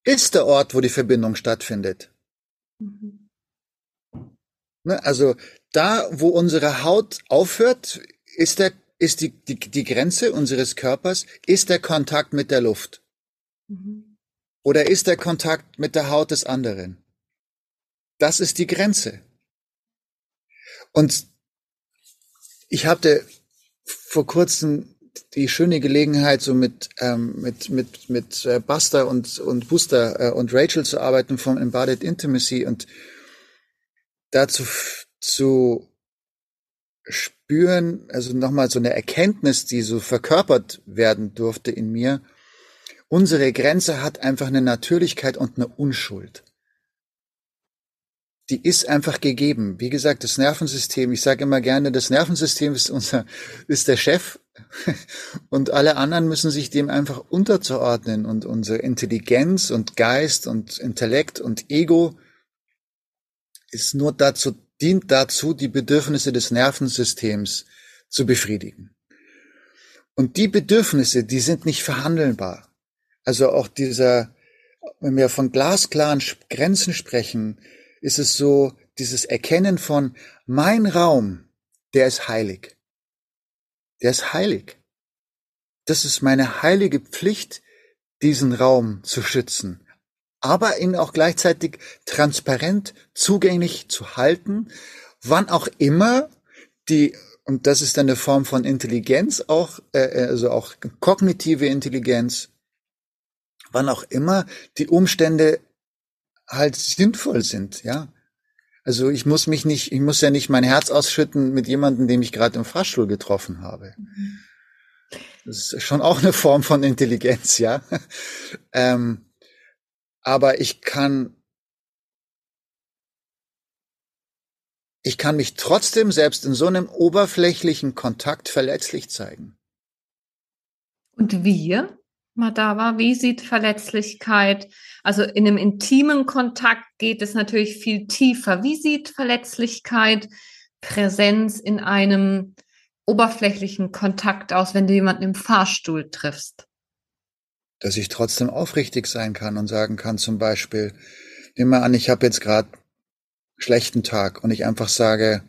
ist der Ort, wo die Verbindung stattfindet. Mhm. Ne, also da, wo unsere Haut aufhört, ist der, ist die, die, die Grenze unseres Körpers, ist der Kontakt mit der Luft. Mhm. Oder ist der Kontakt mit der Haut des anderen. Das ist die Grenze. Und ich hatte vor kurzem die schöne Gelegenheit, so mit, ähm, mit, mit, mit äh, Buster und, und Booster äh, und Rachel zu arbeiten vom Embodied Intimacy und dazu zu spüren, also nochmal so eine Erkenntnis, die so verkörpert werden durfte in mir. Unsere Grenze hat einfach eine Natürlichkeit und eine Unschuld die ist einfach gegeben. Wie gesagt, das Nervensystem, ich sage immer gerne, das Nervensystem ist unser, ist der Chef [laughs] und alle anderen müssen sich dem einfach unterzuordnen und unsere Intelligenz und Geist und Intellekt und Ego ist nur dazu, dient dazu, die Bedürfnisse des Nervensystems zu befriedigen. Und die Bedürfnisse, die sind nicht verhandelbar. Also auch dieser, wenn wir von glasklaren Grenzen sprechen, ist es so dieses Erkennen von mein Raum, der ist heilig. Der ist heilig. Das ist meine heilige Pflicht, diesen Raum zu schützen, aber ihn auch gleichzeitig transparent zugänglich zu halten, wann auch immer die und das ist eine Form von Intelligenz auch, äh, äh, also auch kognitive Intelligenz, wann auch immer die Umstände halt sinnvoll sind, ja. Also ich muss mich nicht, ich muss ja nicht mein Herz ausschütten mit jemandem, den ich gerade im Fahrstuhl getroffen habe. Das ist schon auch eine Form von Intelligenz, ja. [laughs] ähm, aber ich kann Ich kann mich trotzdem selbst in so einem oberflächlichen Kontakt verletzlich zeigen. Und wir, Madava, wie sieht Verletzlichkeit? Also in einem intimen Kontakt geht es natürlich viel tiefer. Wie sieht Verletzlichkeit, Präsenz in einem oberflächlichen Kontakt aus, wenn du jemanden im Fahrstuhl triffst? Dass ich trotzdem aufrichtig sein kann und sagen kann, zum Beispiel, nimm mal an, ich habe jetzt gerade schlechten Tag und ich einfach sage,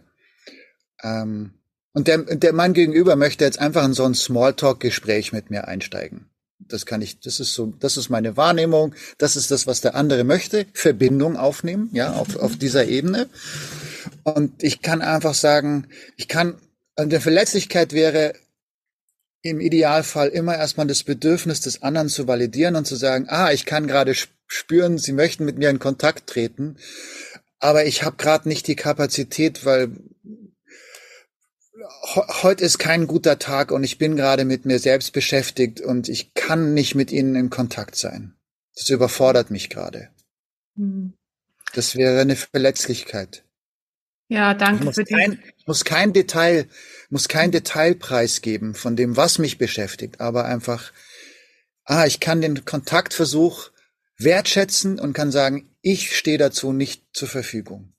ähm, und der, der Mann gegenüber möchte jetzt einfach in so ein Smalltalk-Gespräch mit mir einsteigen. Das kann ich, das ist so, das ist meine Wahrnehmung, das ist das, was der andere möchte, Verbindung aufnehmen, ja, auf, auf dieser Ebene. Und ich kann einfach sagen, ich kann, der Verletzlichkeit wäre im Idealfall immer erstmal das Bedürfnis des anderen zu validieren und zu sagen, ah, ich kann gerade spüren, sie möchten mit mir in Kontakt treten aber ich habe gerade nicht die Kapazität, weil heute ist kein guter Tag und ich bin gerade mit mir selbst beschäftigt und ich kann nicht mit ihnen in Kontakt sein. Das überfordert mich gerade. Hm. Das wäre eine Verletzlichkeit. Ja, danke ich für kein, Ich muss kein Detail, muss kein Detail preisgeben von dem, was mich beschäftigt, aber einfach, ah, ich kann den Kontaktversuch wertschätzen und kann sagen, ich stehe dazu nicht zur Verfügung.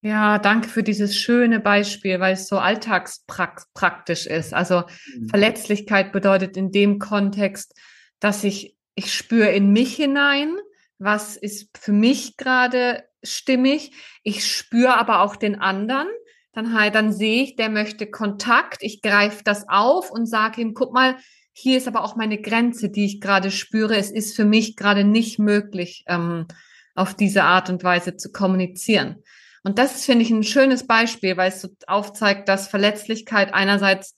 Ja, danke für dieses schöne Beispiel, weil es so alltagspraktisch ist. Also mhm. Verletzlichkeit bedeutet in dem Kontext, dass ich, ich spüre in mich hinein, was ist für mich gerade stimmig. Ich spüre aber auch den anderen. Dann, halt, dann sehe ich, der möchte Kontakt. Ich greife das auf und sage ihm, guck mal, hier ist aber auch meine Grenze, die ich gerade spüre. Es ist für mich gerade nicht möglich, ähm, auf diese Art und Weise zu kommunizieren. Und das ist, finde ich, ein schönes Beispiel, weil es so aufzeigt, dass Verletzlichkeit einerseits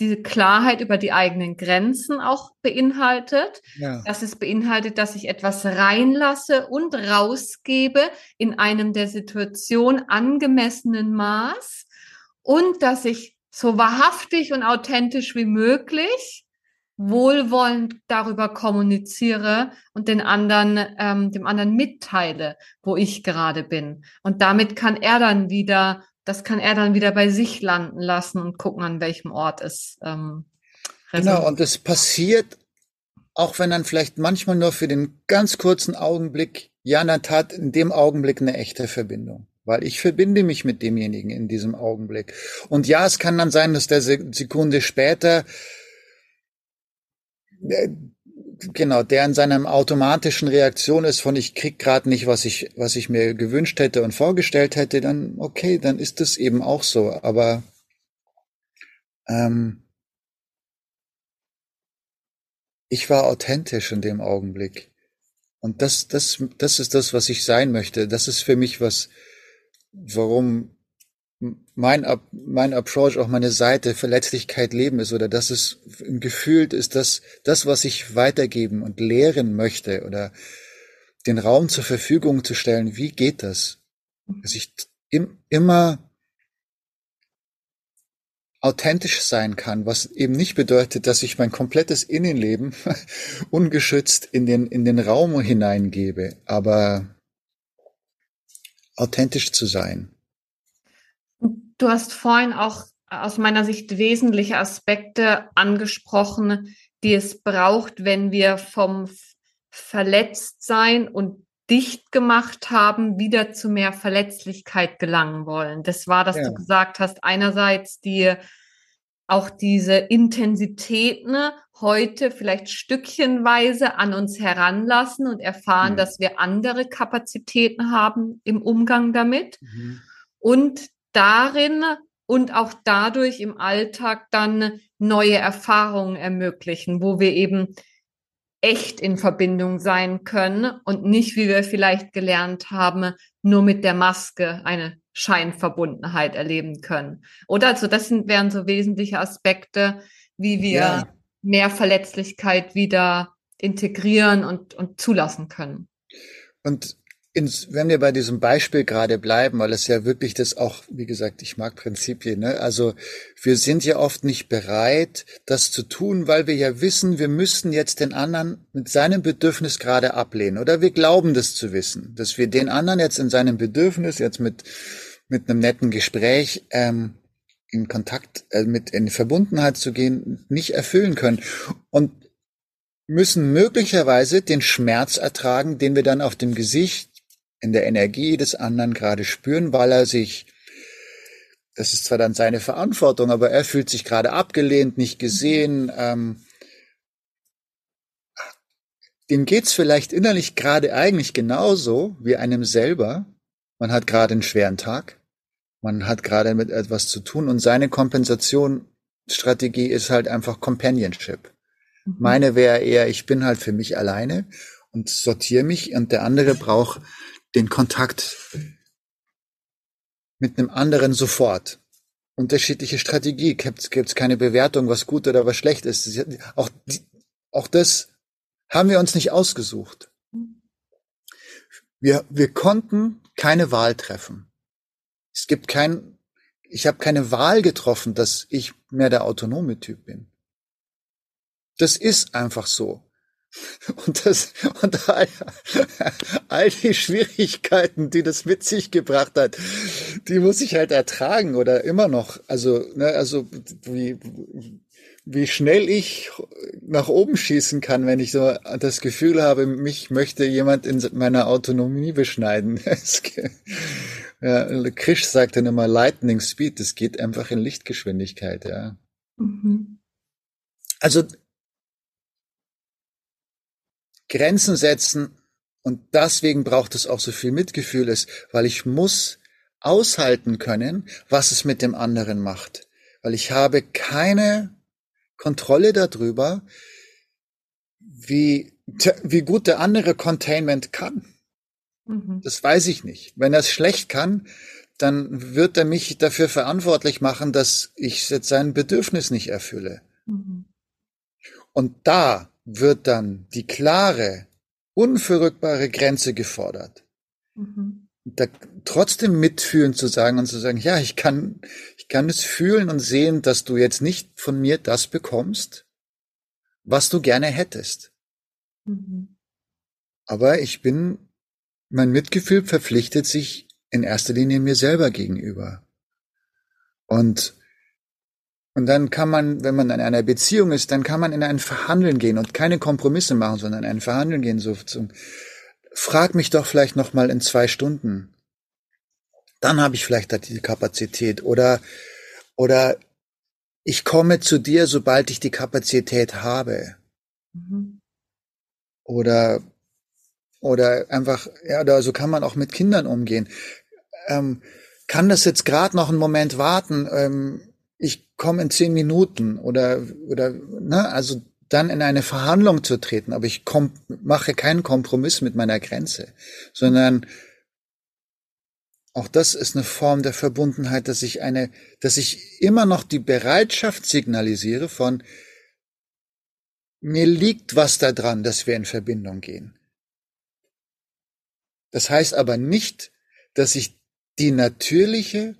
diese Klarheit über die eigenen Grenzen auch beinhaltet, ja. dass es beinhaltet, dass ich etwas reinlasse und rausgebe in einem der Situation angemessenen Maß und dass ich so wahrhaftig und authentisch wie möglich wohlwollend darüber kommuniziere und den anderen, ähm, dem anderen mitteile, wo ich gerade bin. Und damit kann er dann wieder, das kann er dann wieder bei sich landen lassen und gucken, an welchem Ort es. Ähm, genau, und es passiert, auch wenn dann vielleicht manchmal nur für den ganz kurzen Augenblick, ja, in der Tat, in dem Augenblick eine echte Verbindung weil ich verbinde mich mit demjenigen in diesem Augenblick. Und ja, es kann dann sein, dass der Sekunde später genau, der in seiner automatischen Reaktion ist von ich krieg gerade nicht, was ich, was ich mir gewünscht hätte und vorgestellt hätte, dann okay, dann ist es eben auch so. Aber ähm, ich war authentisch in dem Augenblick. Und das, das, das ist das, was ich sein möchte. Das ist für mich was, warum mein, mein Approach, auch meine Seite Verletzlichkeit leben ist oder das ist gefühlt ist das, das, was ich weitergeben und lehren möchte oder den Raum zur Verfügung zu stellen. Wie geht das? Dass ich im, immer authentisch sein kann, was eben nicht bedeutet, dass ich mein komplettes Innenleben [laughs] ungeschützt in den, in den Raum hineingebe, aber authentisch zu sein. Du hast vorhin auch aus meiner Sicht wesentliche Aspekte angesprochen, die es braucht, wenn wir vom Verletztsein und dicht gemacht haben, wieder zu mehr Verletzlichkeit gelangen wollen. Das war, dass ja. du gesagt hast, einerseits die auch diese Intensität ne, heute vielleicht stückchenweise an uns heranlassen und erfahren, mhm. dass wir andere Kapazitäten haben im Umgang damit mhm. und darin und auch dadurch im Alltag dann neue Erfahrungen ermöglichen, wo wir eben echt in Verbindung sein können und nicht, wie wir vielleicht gelernt haben, nur mit der Maske eine Scheinverbundenheit erleben können. Oder also das sind, wären so wesentliche Aspekte, wie wir ja. mehr Verletzlichkeit wieder integrieren und, und zulassen können. Und ins, wenn wir bei diesem Beispiel gerade bleiben, weil es ja wirklich das auch, wie gesagt, ich mag Prinzipien, ne? also wir sind ja oft nicht bereit, das zu tun, weil wir ja wissen, wir müssten jetzt den anderen mit seinem Bedürfnis gerade ablehnen. Oder wir glauben das zu wissen, dass wir den anderen jetzt in seinem Bedürfnis, jetzt mit, mit einem netten Gespräch, ähm, in Kontakt, äh, mit in Verbundenheit zu gehen, nicht erfüllen können. Und müssen möglicherweise den Schmerz ertragen, den wir dann auf dem Gesicht in der Energie des anderen gerade spüren, weil er sich, das ist zwar dann seine Verantwortung, aber er fühlt sich gerade abgelehnt, nicht gesehen. Ähm, dem geht's vielleicht innerlich gerade eigentlich genauso wie einem selber. Man hat gerade einen schweren Tag, man hat gerade mit etwas zu tun und seine Kompensationsstrategie ist halt einfach Companionship. Mhm. Meine wäre eher, ich bin halt für mich alleine und sortiere mich und der andere braucht den Kontakt mit einem anderen sofort. Unterschiedliche Strategie, gibt es keine Bewertung, was gut oder was schlecht ist. Auch, auch das haben wir uns nicht ausgesucht. Wir, wir konnten keine Wahl treffen. Es gibt kein, ich habe keine Wahl getroffen, dass ich mehr der autonome Typ bin. Das ist einfach so. Und das, und all, all die Schwierigkeiten, die das mit sich gebracht hat, die muss ich halt ertragen oder immer noch. Also, ne, also, wie, wie schnell ich nach oben schießen kann, wenn ich so das Gefühl habe, mich möchte jemand in meiner Autonomie beschneiden. [laughs] ja, Krisch sagt dann immer Lightning Speed, das geht einfach in Lichtgeschwindigkeit, ja. Mhm. Also Grenzen setzen und deswegen braucht es auch so viel Mitgefühl ist, weil ich muss aushalten können, was es mit dem anderen macht, weil ich habe keine Kontrolle darüber, wie, wie gut der andere Containment kann. Mhm. Das weiß ich nicht. Wenn er es schlecht kann, dann wird er mich dafür verantwortlich machen, dass ich jetzt sein Bedürfnis nicht erfülle. Mhm. Und da wird dann die klare, unverrückbare Grenze gefordert. Mhm. Da trotzdem mitfühlen zu sagen und zu sagen, ja, ich kann, ich kann es fühlen und sehen, dass du jetzt nicht von mir das bekommst, was du gerne hättest. Mhm. Aber ich bin, mein Mitgefühl verpflichtet sich in erster Linie mir selber gegenüber. Und und dann kann man, wenn man in einer Beziehung ist, dann kann man in ein Verhandeln gehen und keine Kompromisse machen, sondern in ein Verhandeln gehen. So zum, frag mich doch vielleicht noch mal in zwei Stunden. Dann habe ich vielleicht die Kapazität oder oder ich komme zu dir, sobald ich die Kapazität habe. Mhm. Oder oder einfach ja, oder so kann man auch mit Kindern umgehen. Ähm, kann das jetzt gerade noch einen Moment warten? Ähm, ich komme in zehn Minuten oder, oder, ne, also dann in eine Verhandlung zu treten, aber ich komm, mache keinen Kompromiss mit meiner Grenze, sondern auch das ist eine Form der Verbundenheit, dass ich eine, dass ich immer noch die Bereitschaft signalisiere von, mir liegt was daran, dass wir in Verbindung gehen. Das heißt aber nicht, dass ich die natürliche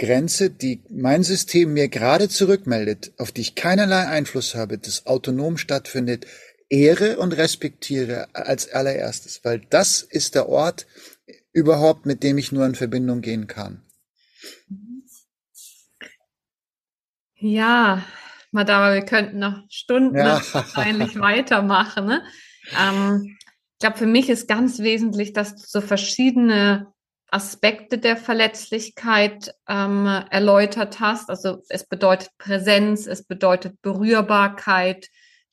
Grenze, die mein System mir gerade zurückmeldet, auf die ich keinerlei Einfluss habe, das autonom stattfindet, ehre und respektiere als allererstes, weil das ist der Ort überhaupt, mit dem ich nur in Verbindung gehen kann. Ja, Madame, wir könnten noch Stunden ja. wahrscheinlich [laughs] weitermachen. Ne? Ähm, ich glaube, für mich ist ganz wesentlich, dass du so verschiedene Aspekte der Verletzlichkeit ähm, erläutert hast. Also es bedeutet Präsenz, es bedeutet Berührbarkeit,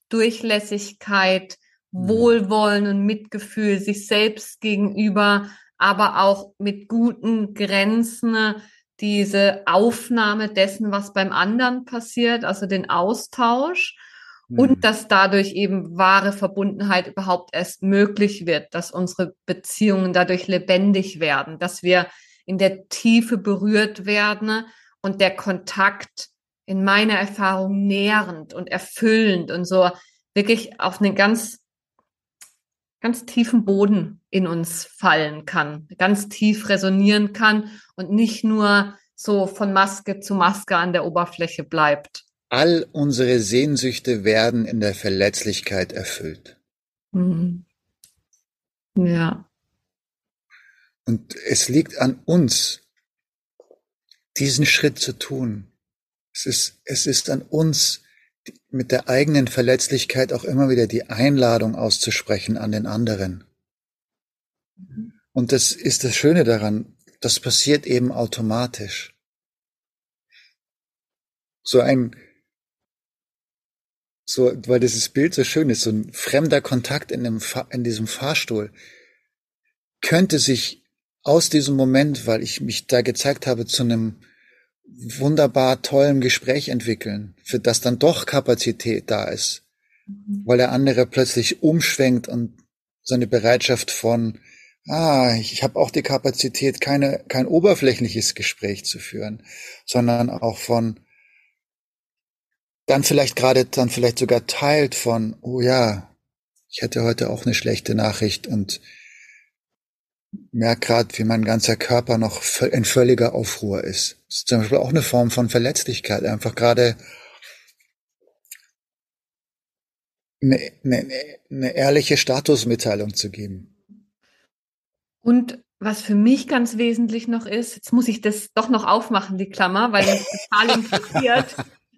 Durchlässigkeit, mhm. Wohlwollen und Mitgefühl sich selbst gegenüber, aber auch mit guten Grenzen, diese Aufnahme dessen, was beim anderen passiert, also den Austausch. Mhm. Und dass dadurch eben wahre Verbundenheit überhaupt erst möglich wird, dass unsere Beziehungen dadurch lebendig werden, dass wir in der Tiefe berührt werden und der Kontakt in meiner Erfahrung nährend und erfüllend und so wirklich auf einen ganz, ganz tiefen Boden in uns fallen kann, ganz tief resonieren kann und nicht nur so von Maske zu Maske an der Oberfläche bleibt. All unsere Sehnsüchte werden in der Verletzlichkeit erfüllt. Mhm. Ja. Und es liegt an uns, diesen Schritt zu tun. Es ist, es ist an uns, mit der eigenen Verletzlichkeit auch immer wieder die Einladung auszusprechen an den anderen. Und das ist das Schöne daran, das passiert eben automatisch. So ein, so, weil dieses Bild so schön ist, so ein fremder Kontakt in, dem, in diesem Fahrstuhl könnte sich aus diesem Moment, weil ich mich da gezeigt habe, zu einem wunderbar tollen Gespräch entwickeln, für das dann doch Kapazität da ist, mhm. weil der andere plötzlich umschwenkt und seine Bereitschaft von, ah, ich habe auch die Kapazität, keine, kein oberflächliches Gespräch zu führen, sondern auch von, dann vielleicht gerade, dann vielleicht sogar teilt von, oh ja, ich hätte heute auch eine schlechte Nachricht und merke gerade, wie mein ganzer Körper noch in völliger Aufruhr ist. Das ist zum Beispiel auch eine Form von Verletzlichkeit, einfach gerade eine, eine, eine ehrliche Statusmitteilung zu geben. Und was für mich ganz wesentlich noch ist, jetzt muss ich das doch noch aufmachen, die Klammer, weil mich total [laughs] interessiert.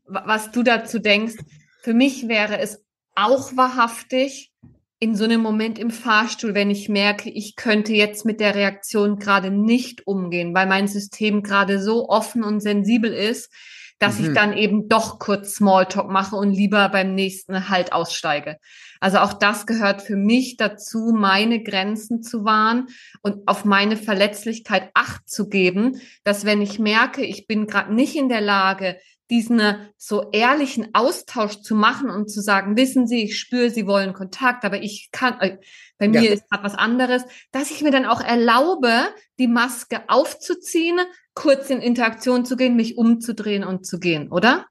Was du dazu denkst. Für mich wäre es auch wahrhaftig in so einem Moment im Fahrstuhl, wenn ich merke, ich könnte jetzt mit der Reaktion gerade nicht umgehen, weil mein System gerade so offen und sensibel ist, dass mhm. ich dann eben doch kurz Smalltalk mache und lieber beim nächsten halt aussteige. Also auch das gehört für mich dazu, meine Grenzen zu wahren und auf meine Verletzlichkeit Acht zu geben, dass wenn ich merke, ich bin gerade nicht in der Lage, diesen äh, so ehrlichen Austausch zu machen und zu sagen, wissen Sie, ich spüre, Sie wollen Kontakt, aber ich kann, äh, bei mir ja. ist gerade was anderes, dass ich mir dann auch erlaube, die Maske aufzuziehen, kurz in Interaktion zu gehen, mich umzudrehen und zu gehen, oder?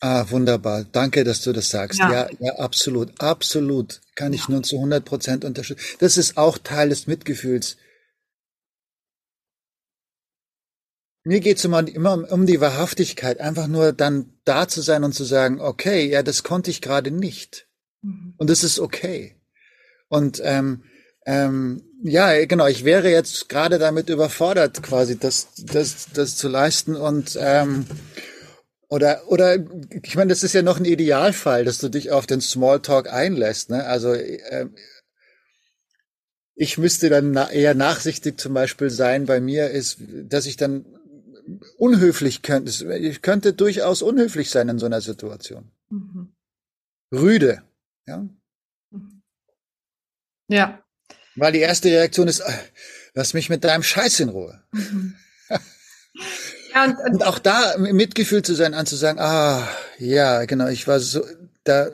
Ah, wunderbar. Danke, dass du das sagst. Ja, ja, ja absolut, absolut. Kann ich nur zu 100 Prozent unterstützen. Das ist auch Teil des Mitgefühls. Mir geht's immer, immer um die Wahrhaftigkeit, einfach nur dann da zu sein und zu sagen, okay, ja, das konnte ich gerade nicht. Mhm. Und das ist okay. Und ähm, ähm, ja, genau, ich wäre jetzt gerade damit überfordert, quasi das, das, das zu leisten und ähm, oder oder ich meine, das ist ja noch ein Idealfall, dass du dich auf den Smalltalk einlässt. Ne? Also äh, ich müsste dann eher nachsichtig zum Beispiel sein. Bei mir ist, dass ich dann unhöflich könnte, ich könnte durchaus unhöflich sein in so einer Situation. Mhm. Rüde, ja. Mhm. Ja. Weil die erste Reaktion ist, äh, lass mich mit deinem Scheiß in Ruhe. Mhm. [laughs] ja, und, und, und, auch da Mitgefühl zu sein, anzusagen, ah, ja, genau, ich war so, da,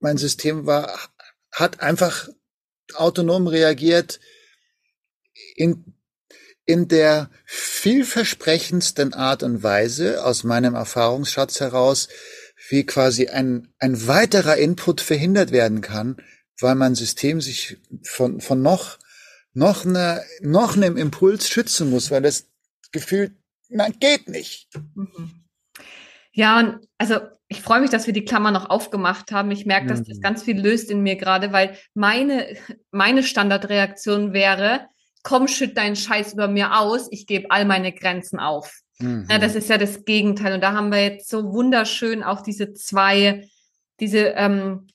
mein System war, hat einfach autonom reagiert in in der vielversprechendsten Art und Weise aus meinem Erfahrungsschatz heraus, wie quasi ein, ein weiterer Input verhindert werden kann, weil mein System sich von, von noch, noch, ne, noch einem Impuls schützen muss, weil das Gefühl, man geht nicht. Mhm. Ja, und also ich freue mich, dass wir die Klammer noch aufgemacht haben. Ich merke, dass das mhm. ganz viel löst in mir gerade, weil meine, meine Standardreaktion wäre, komm, schütt deinen Scheiß über mir aus, ich gebe all meine Grenzen auf. Mhm. Ja, das ist ja das Gegenteil. Und da haben wir jetzt so wunderschön auch diese zwei, diese, ähm,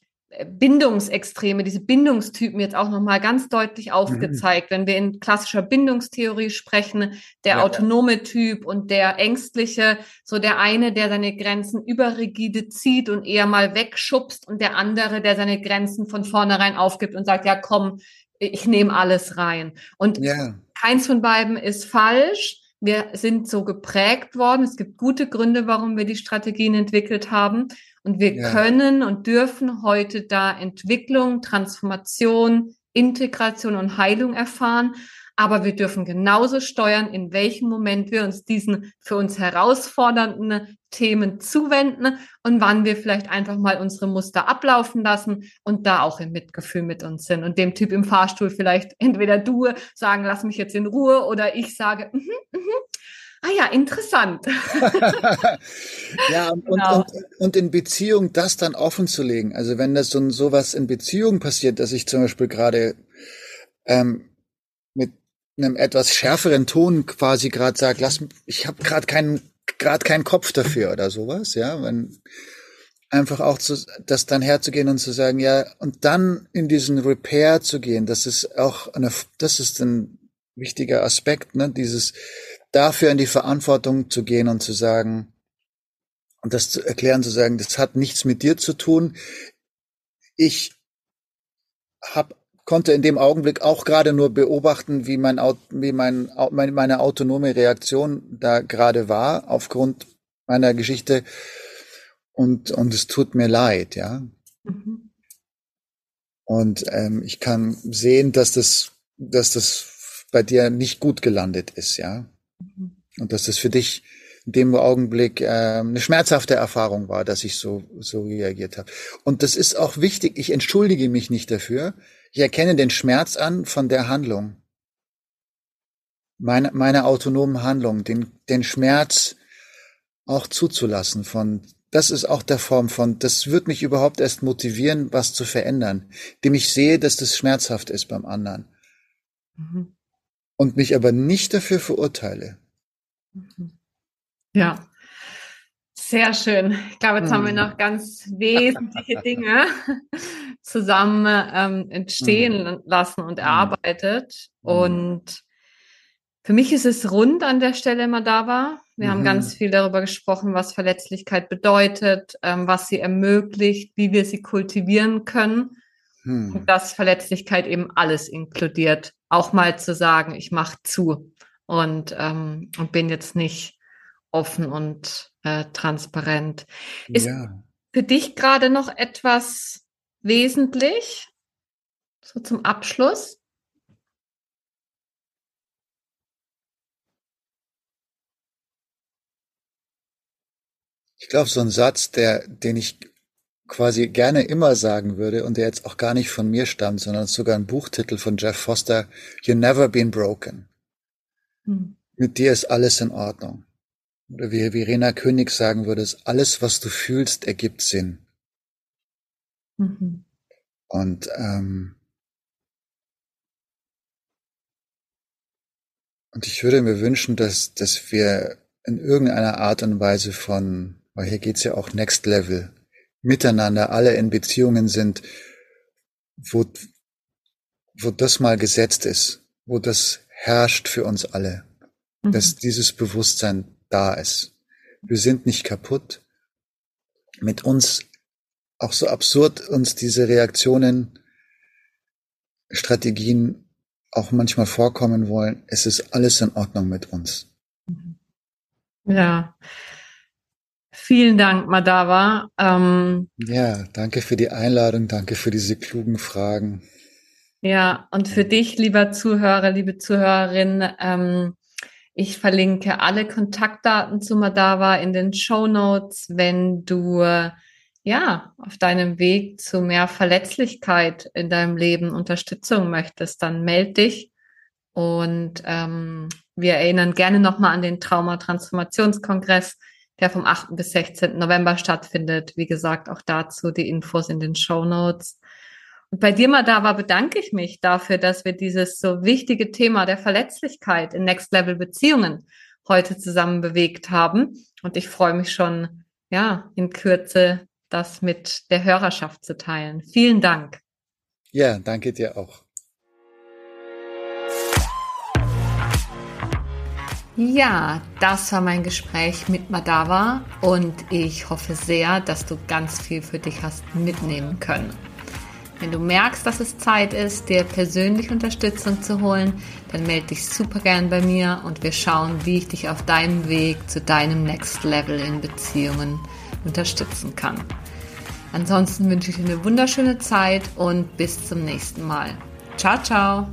Bindungsextreme, diese Bindungstypen jetzt auch nochmal ganz deutlich mhm. aufgezeigt. Mhm. Wenn wir in klassischer Bindungstheorie sprechen, der ja, autonome Typ und der ängstliche, so der eine, der seine Grenzen überrigide zieht und eher mal wegschubst und der andere, der seine Grenzen von vornherein aufgibt und sagt, ja komm, ich nehme alles rein. Und ja. keins von beiden ist falsch. Wir sind so geprägt worden. Es gibt gute Gründe, warum wir die Strategien entwickelt haben. Und wir ja. können und dürfen heute da Entwicklung, Transformation, Integration und Heilung erfahren. Aber wir dürfen genauso steuern, in welchem Moment wir uns diesen für uns herausfordernden Themen zuwenden und wann wir vielleicht einfach mal unsere Muster ablaufen lassen und da auch im Mitgefühl mit uns sind. Und dem Typ im Fahrstuhl vielleicht entweder du sagen, lass mich jetzt in Ruhe oder ich sage, mm -hmm, mm -hmm, Ah ja, interessant. [laughs] ja, und, genau. und, und, in Beziehung das dann offen zu legen. Also wenn das so sowas in Beziehung passiert, dass ich zum Beispiel gerade ähm, einem etwas schärferen Ton quasi gerade sage, lass, ich habe gerade keinen gerade keinen Kopf dafür oder sowas, ja, wenn einfach auch zu, das dann herzugehen und zu sagen, ja, und dann in diesen Repair zu gehen, das ist auch eine, das ist ein wichtiger Aspekt, ne, dieses dafür in die Verantwortung zu gehen und zu sagen, und das zu erklären, zu sagen, das hat nichts mit dir zu tun. Ich hab, konnte in dem Augenblick auch gerade nur beobachten, wie mein, wie mein, meine autonome Reaktion da gerade war, aufgrund meiner Geschichte. Und, und es tut mir leid, ja. Mhm. Und ähm, ich kann sehen, dass das, dass das bei dir nicht gut gelandet ist, ja. Und dass das für dich in dem Augenblick äh, eine schmerzhafte Erfahrung war, dass ich so, so reagiert habe. Und das ist auch wichtig. Ich entschuldige mich nicht dafür. Ich erkenne den Schmerz an von der Handlung. Meine, meine autonomen Handlung, den, den Schmerz auch zuzulassen von, das ist auch der Form von, das wird mich überhaupt erst motivieren, was zu verändern, dem ich sehe, dass das schmerzhaft ist beim anderen. Mhm und mich aber nicht dafür verurteile. Ja, sehr schön. Ich glaube, jetzt mhm. haben wir noch ganz wesentliche Dinge [laughs] zusammen ähm, entstehen mhm. lassen und erarbeitet. Mhm. Und für mich ist es rund an der Stelle Madava. Wir haben ganz mhm. viel darüber gesprochen, was Verletzlichkeit bedeutet, ähm, was sie ermöglicht, wie wir sie kultivieren können. Und hm. dass Verletzlichkeit eben alles inkludiert auch mal zu sagen, ich mache zu und, ähm, und bin jetzt nicht offen und äh, transparent. Ist ja. für dich gerade noch etwas wesentlich? So zum Abschluss? Ich glaube, so ein Satz, der, den ich quasi gerne immer sagen würde und der jetzt auch gar nicht von mir stammt, sondern sogar ein Buchtitel von Jeff Foster, You Never Been Broken. Hm. Mit dir ist alles in Ordnung. Oder wie Verena König sagen würde, alles, was du fühlst, ergibt Sinn. Mhm. Und ähm, und ich würde mir wünschen, dass dass wir in irgendeiner Art und Weise von, weil hier geht's ja auch Next Level, miteinander alle in Beziehungen sind, wo, wo das mal gesetzt ist, wo das herrscht für uns alle, mhm. dass dieses Bewusstsein da ist. Wir sind nicht kaputt. Mit uns, auch so absurd uns diese Reaktionen, Strategien auch manchmal vorkommen wollen, es ist alles in Ordnung mit uns. Ja, Vielen Dank, Madava. Ähm, ja, danke für die Einladung, danke für diese klugen Fragen. Ja, und für dich, lieber Zuhörer, liebe Zuhörerin, ähm, ich verlinke alle Kontaktdaten zu Madava in den Show Notes, wenn du ja auf deinem Weg zu mehr Verletzlichkeit in deinem Leben Unterstützung möchtest, dann melde dich. Und ähm, wir erinnern gerne nochmal an den Trauma-Transformationskongress der vom 8. bis 16. November stattfindet. Wie gesagt, auch dazu die Infos in den Show Notes. Und bei dir, Madava, bedanke ich mich dafür, dass wir dieses so wichtige Thema der Verletzlichkeit in Next Level Beziehungen heute zusammen bewegt haben. Und ich freue mich schon, ja, in Kürze das mit der Hörerschaft zu teilen. Vielen Dank. Ja, danke dir auch. Ja, das war mein Gespräch mit Madava und ich hoffe sehr, dass du ganz viel für dich hast mitnehmen können. Wenn du merkst, dass es Zeit ist, dir persönlich Unterstützung zu holen, dann melde dich super gern bei mir und wir schauen, wie ich dich auf deinem Weg zu deinem Next Level in Beziehungen unterstützen kann. Ansonsten wünsche ich dir eine wunderschöne Zeit und bis zum nächsten Mal. Ciao, ciao!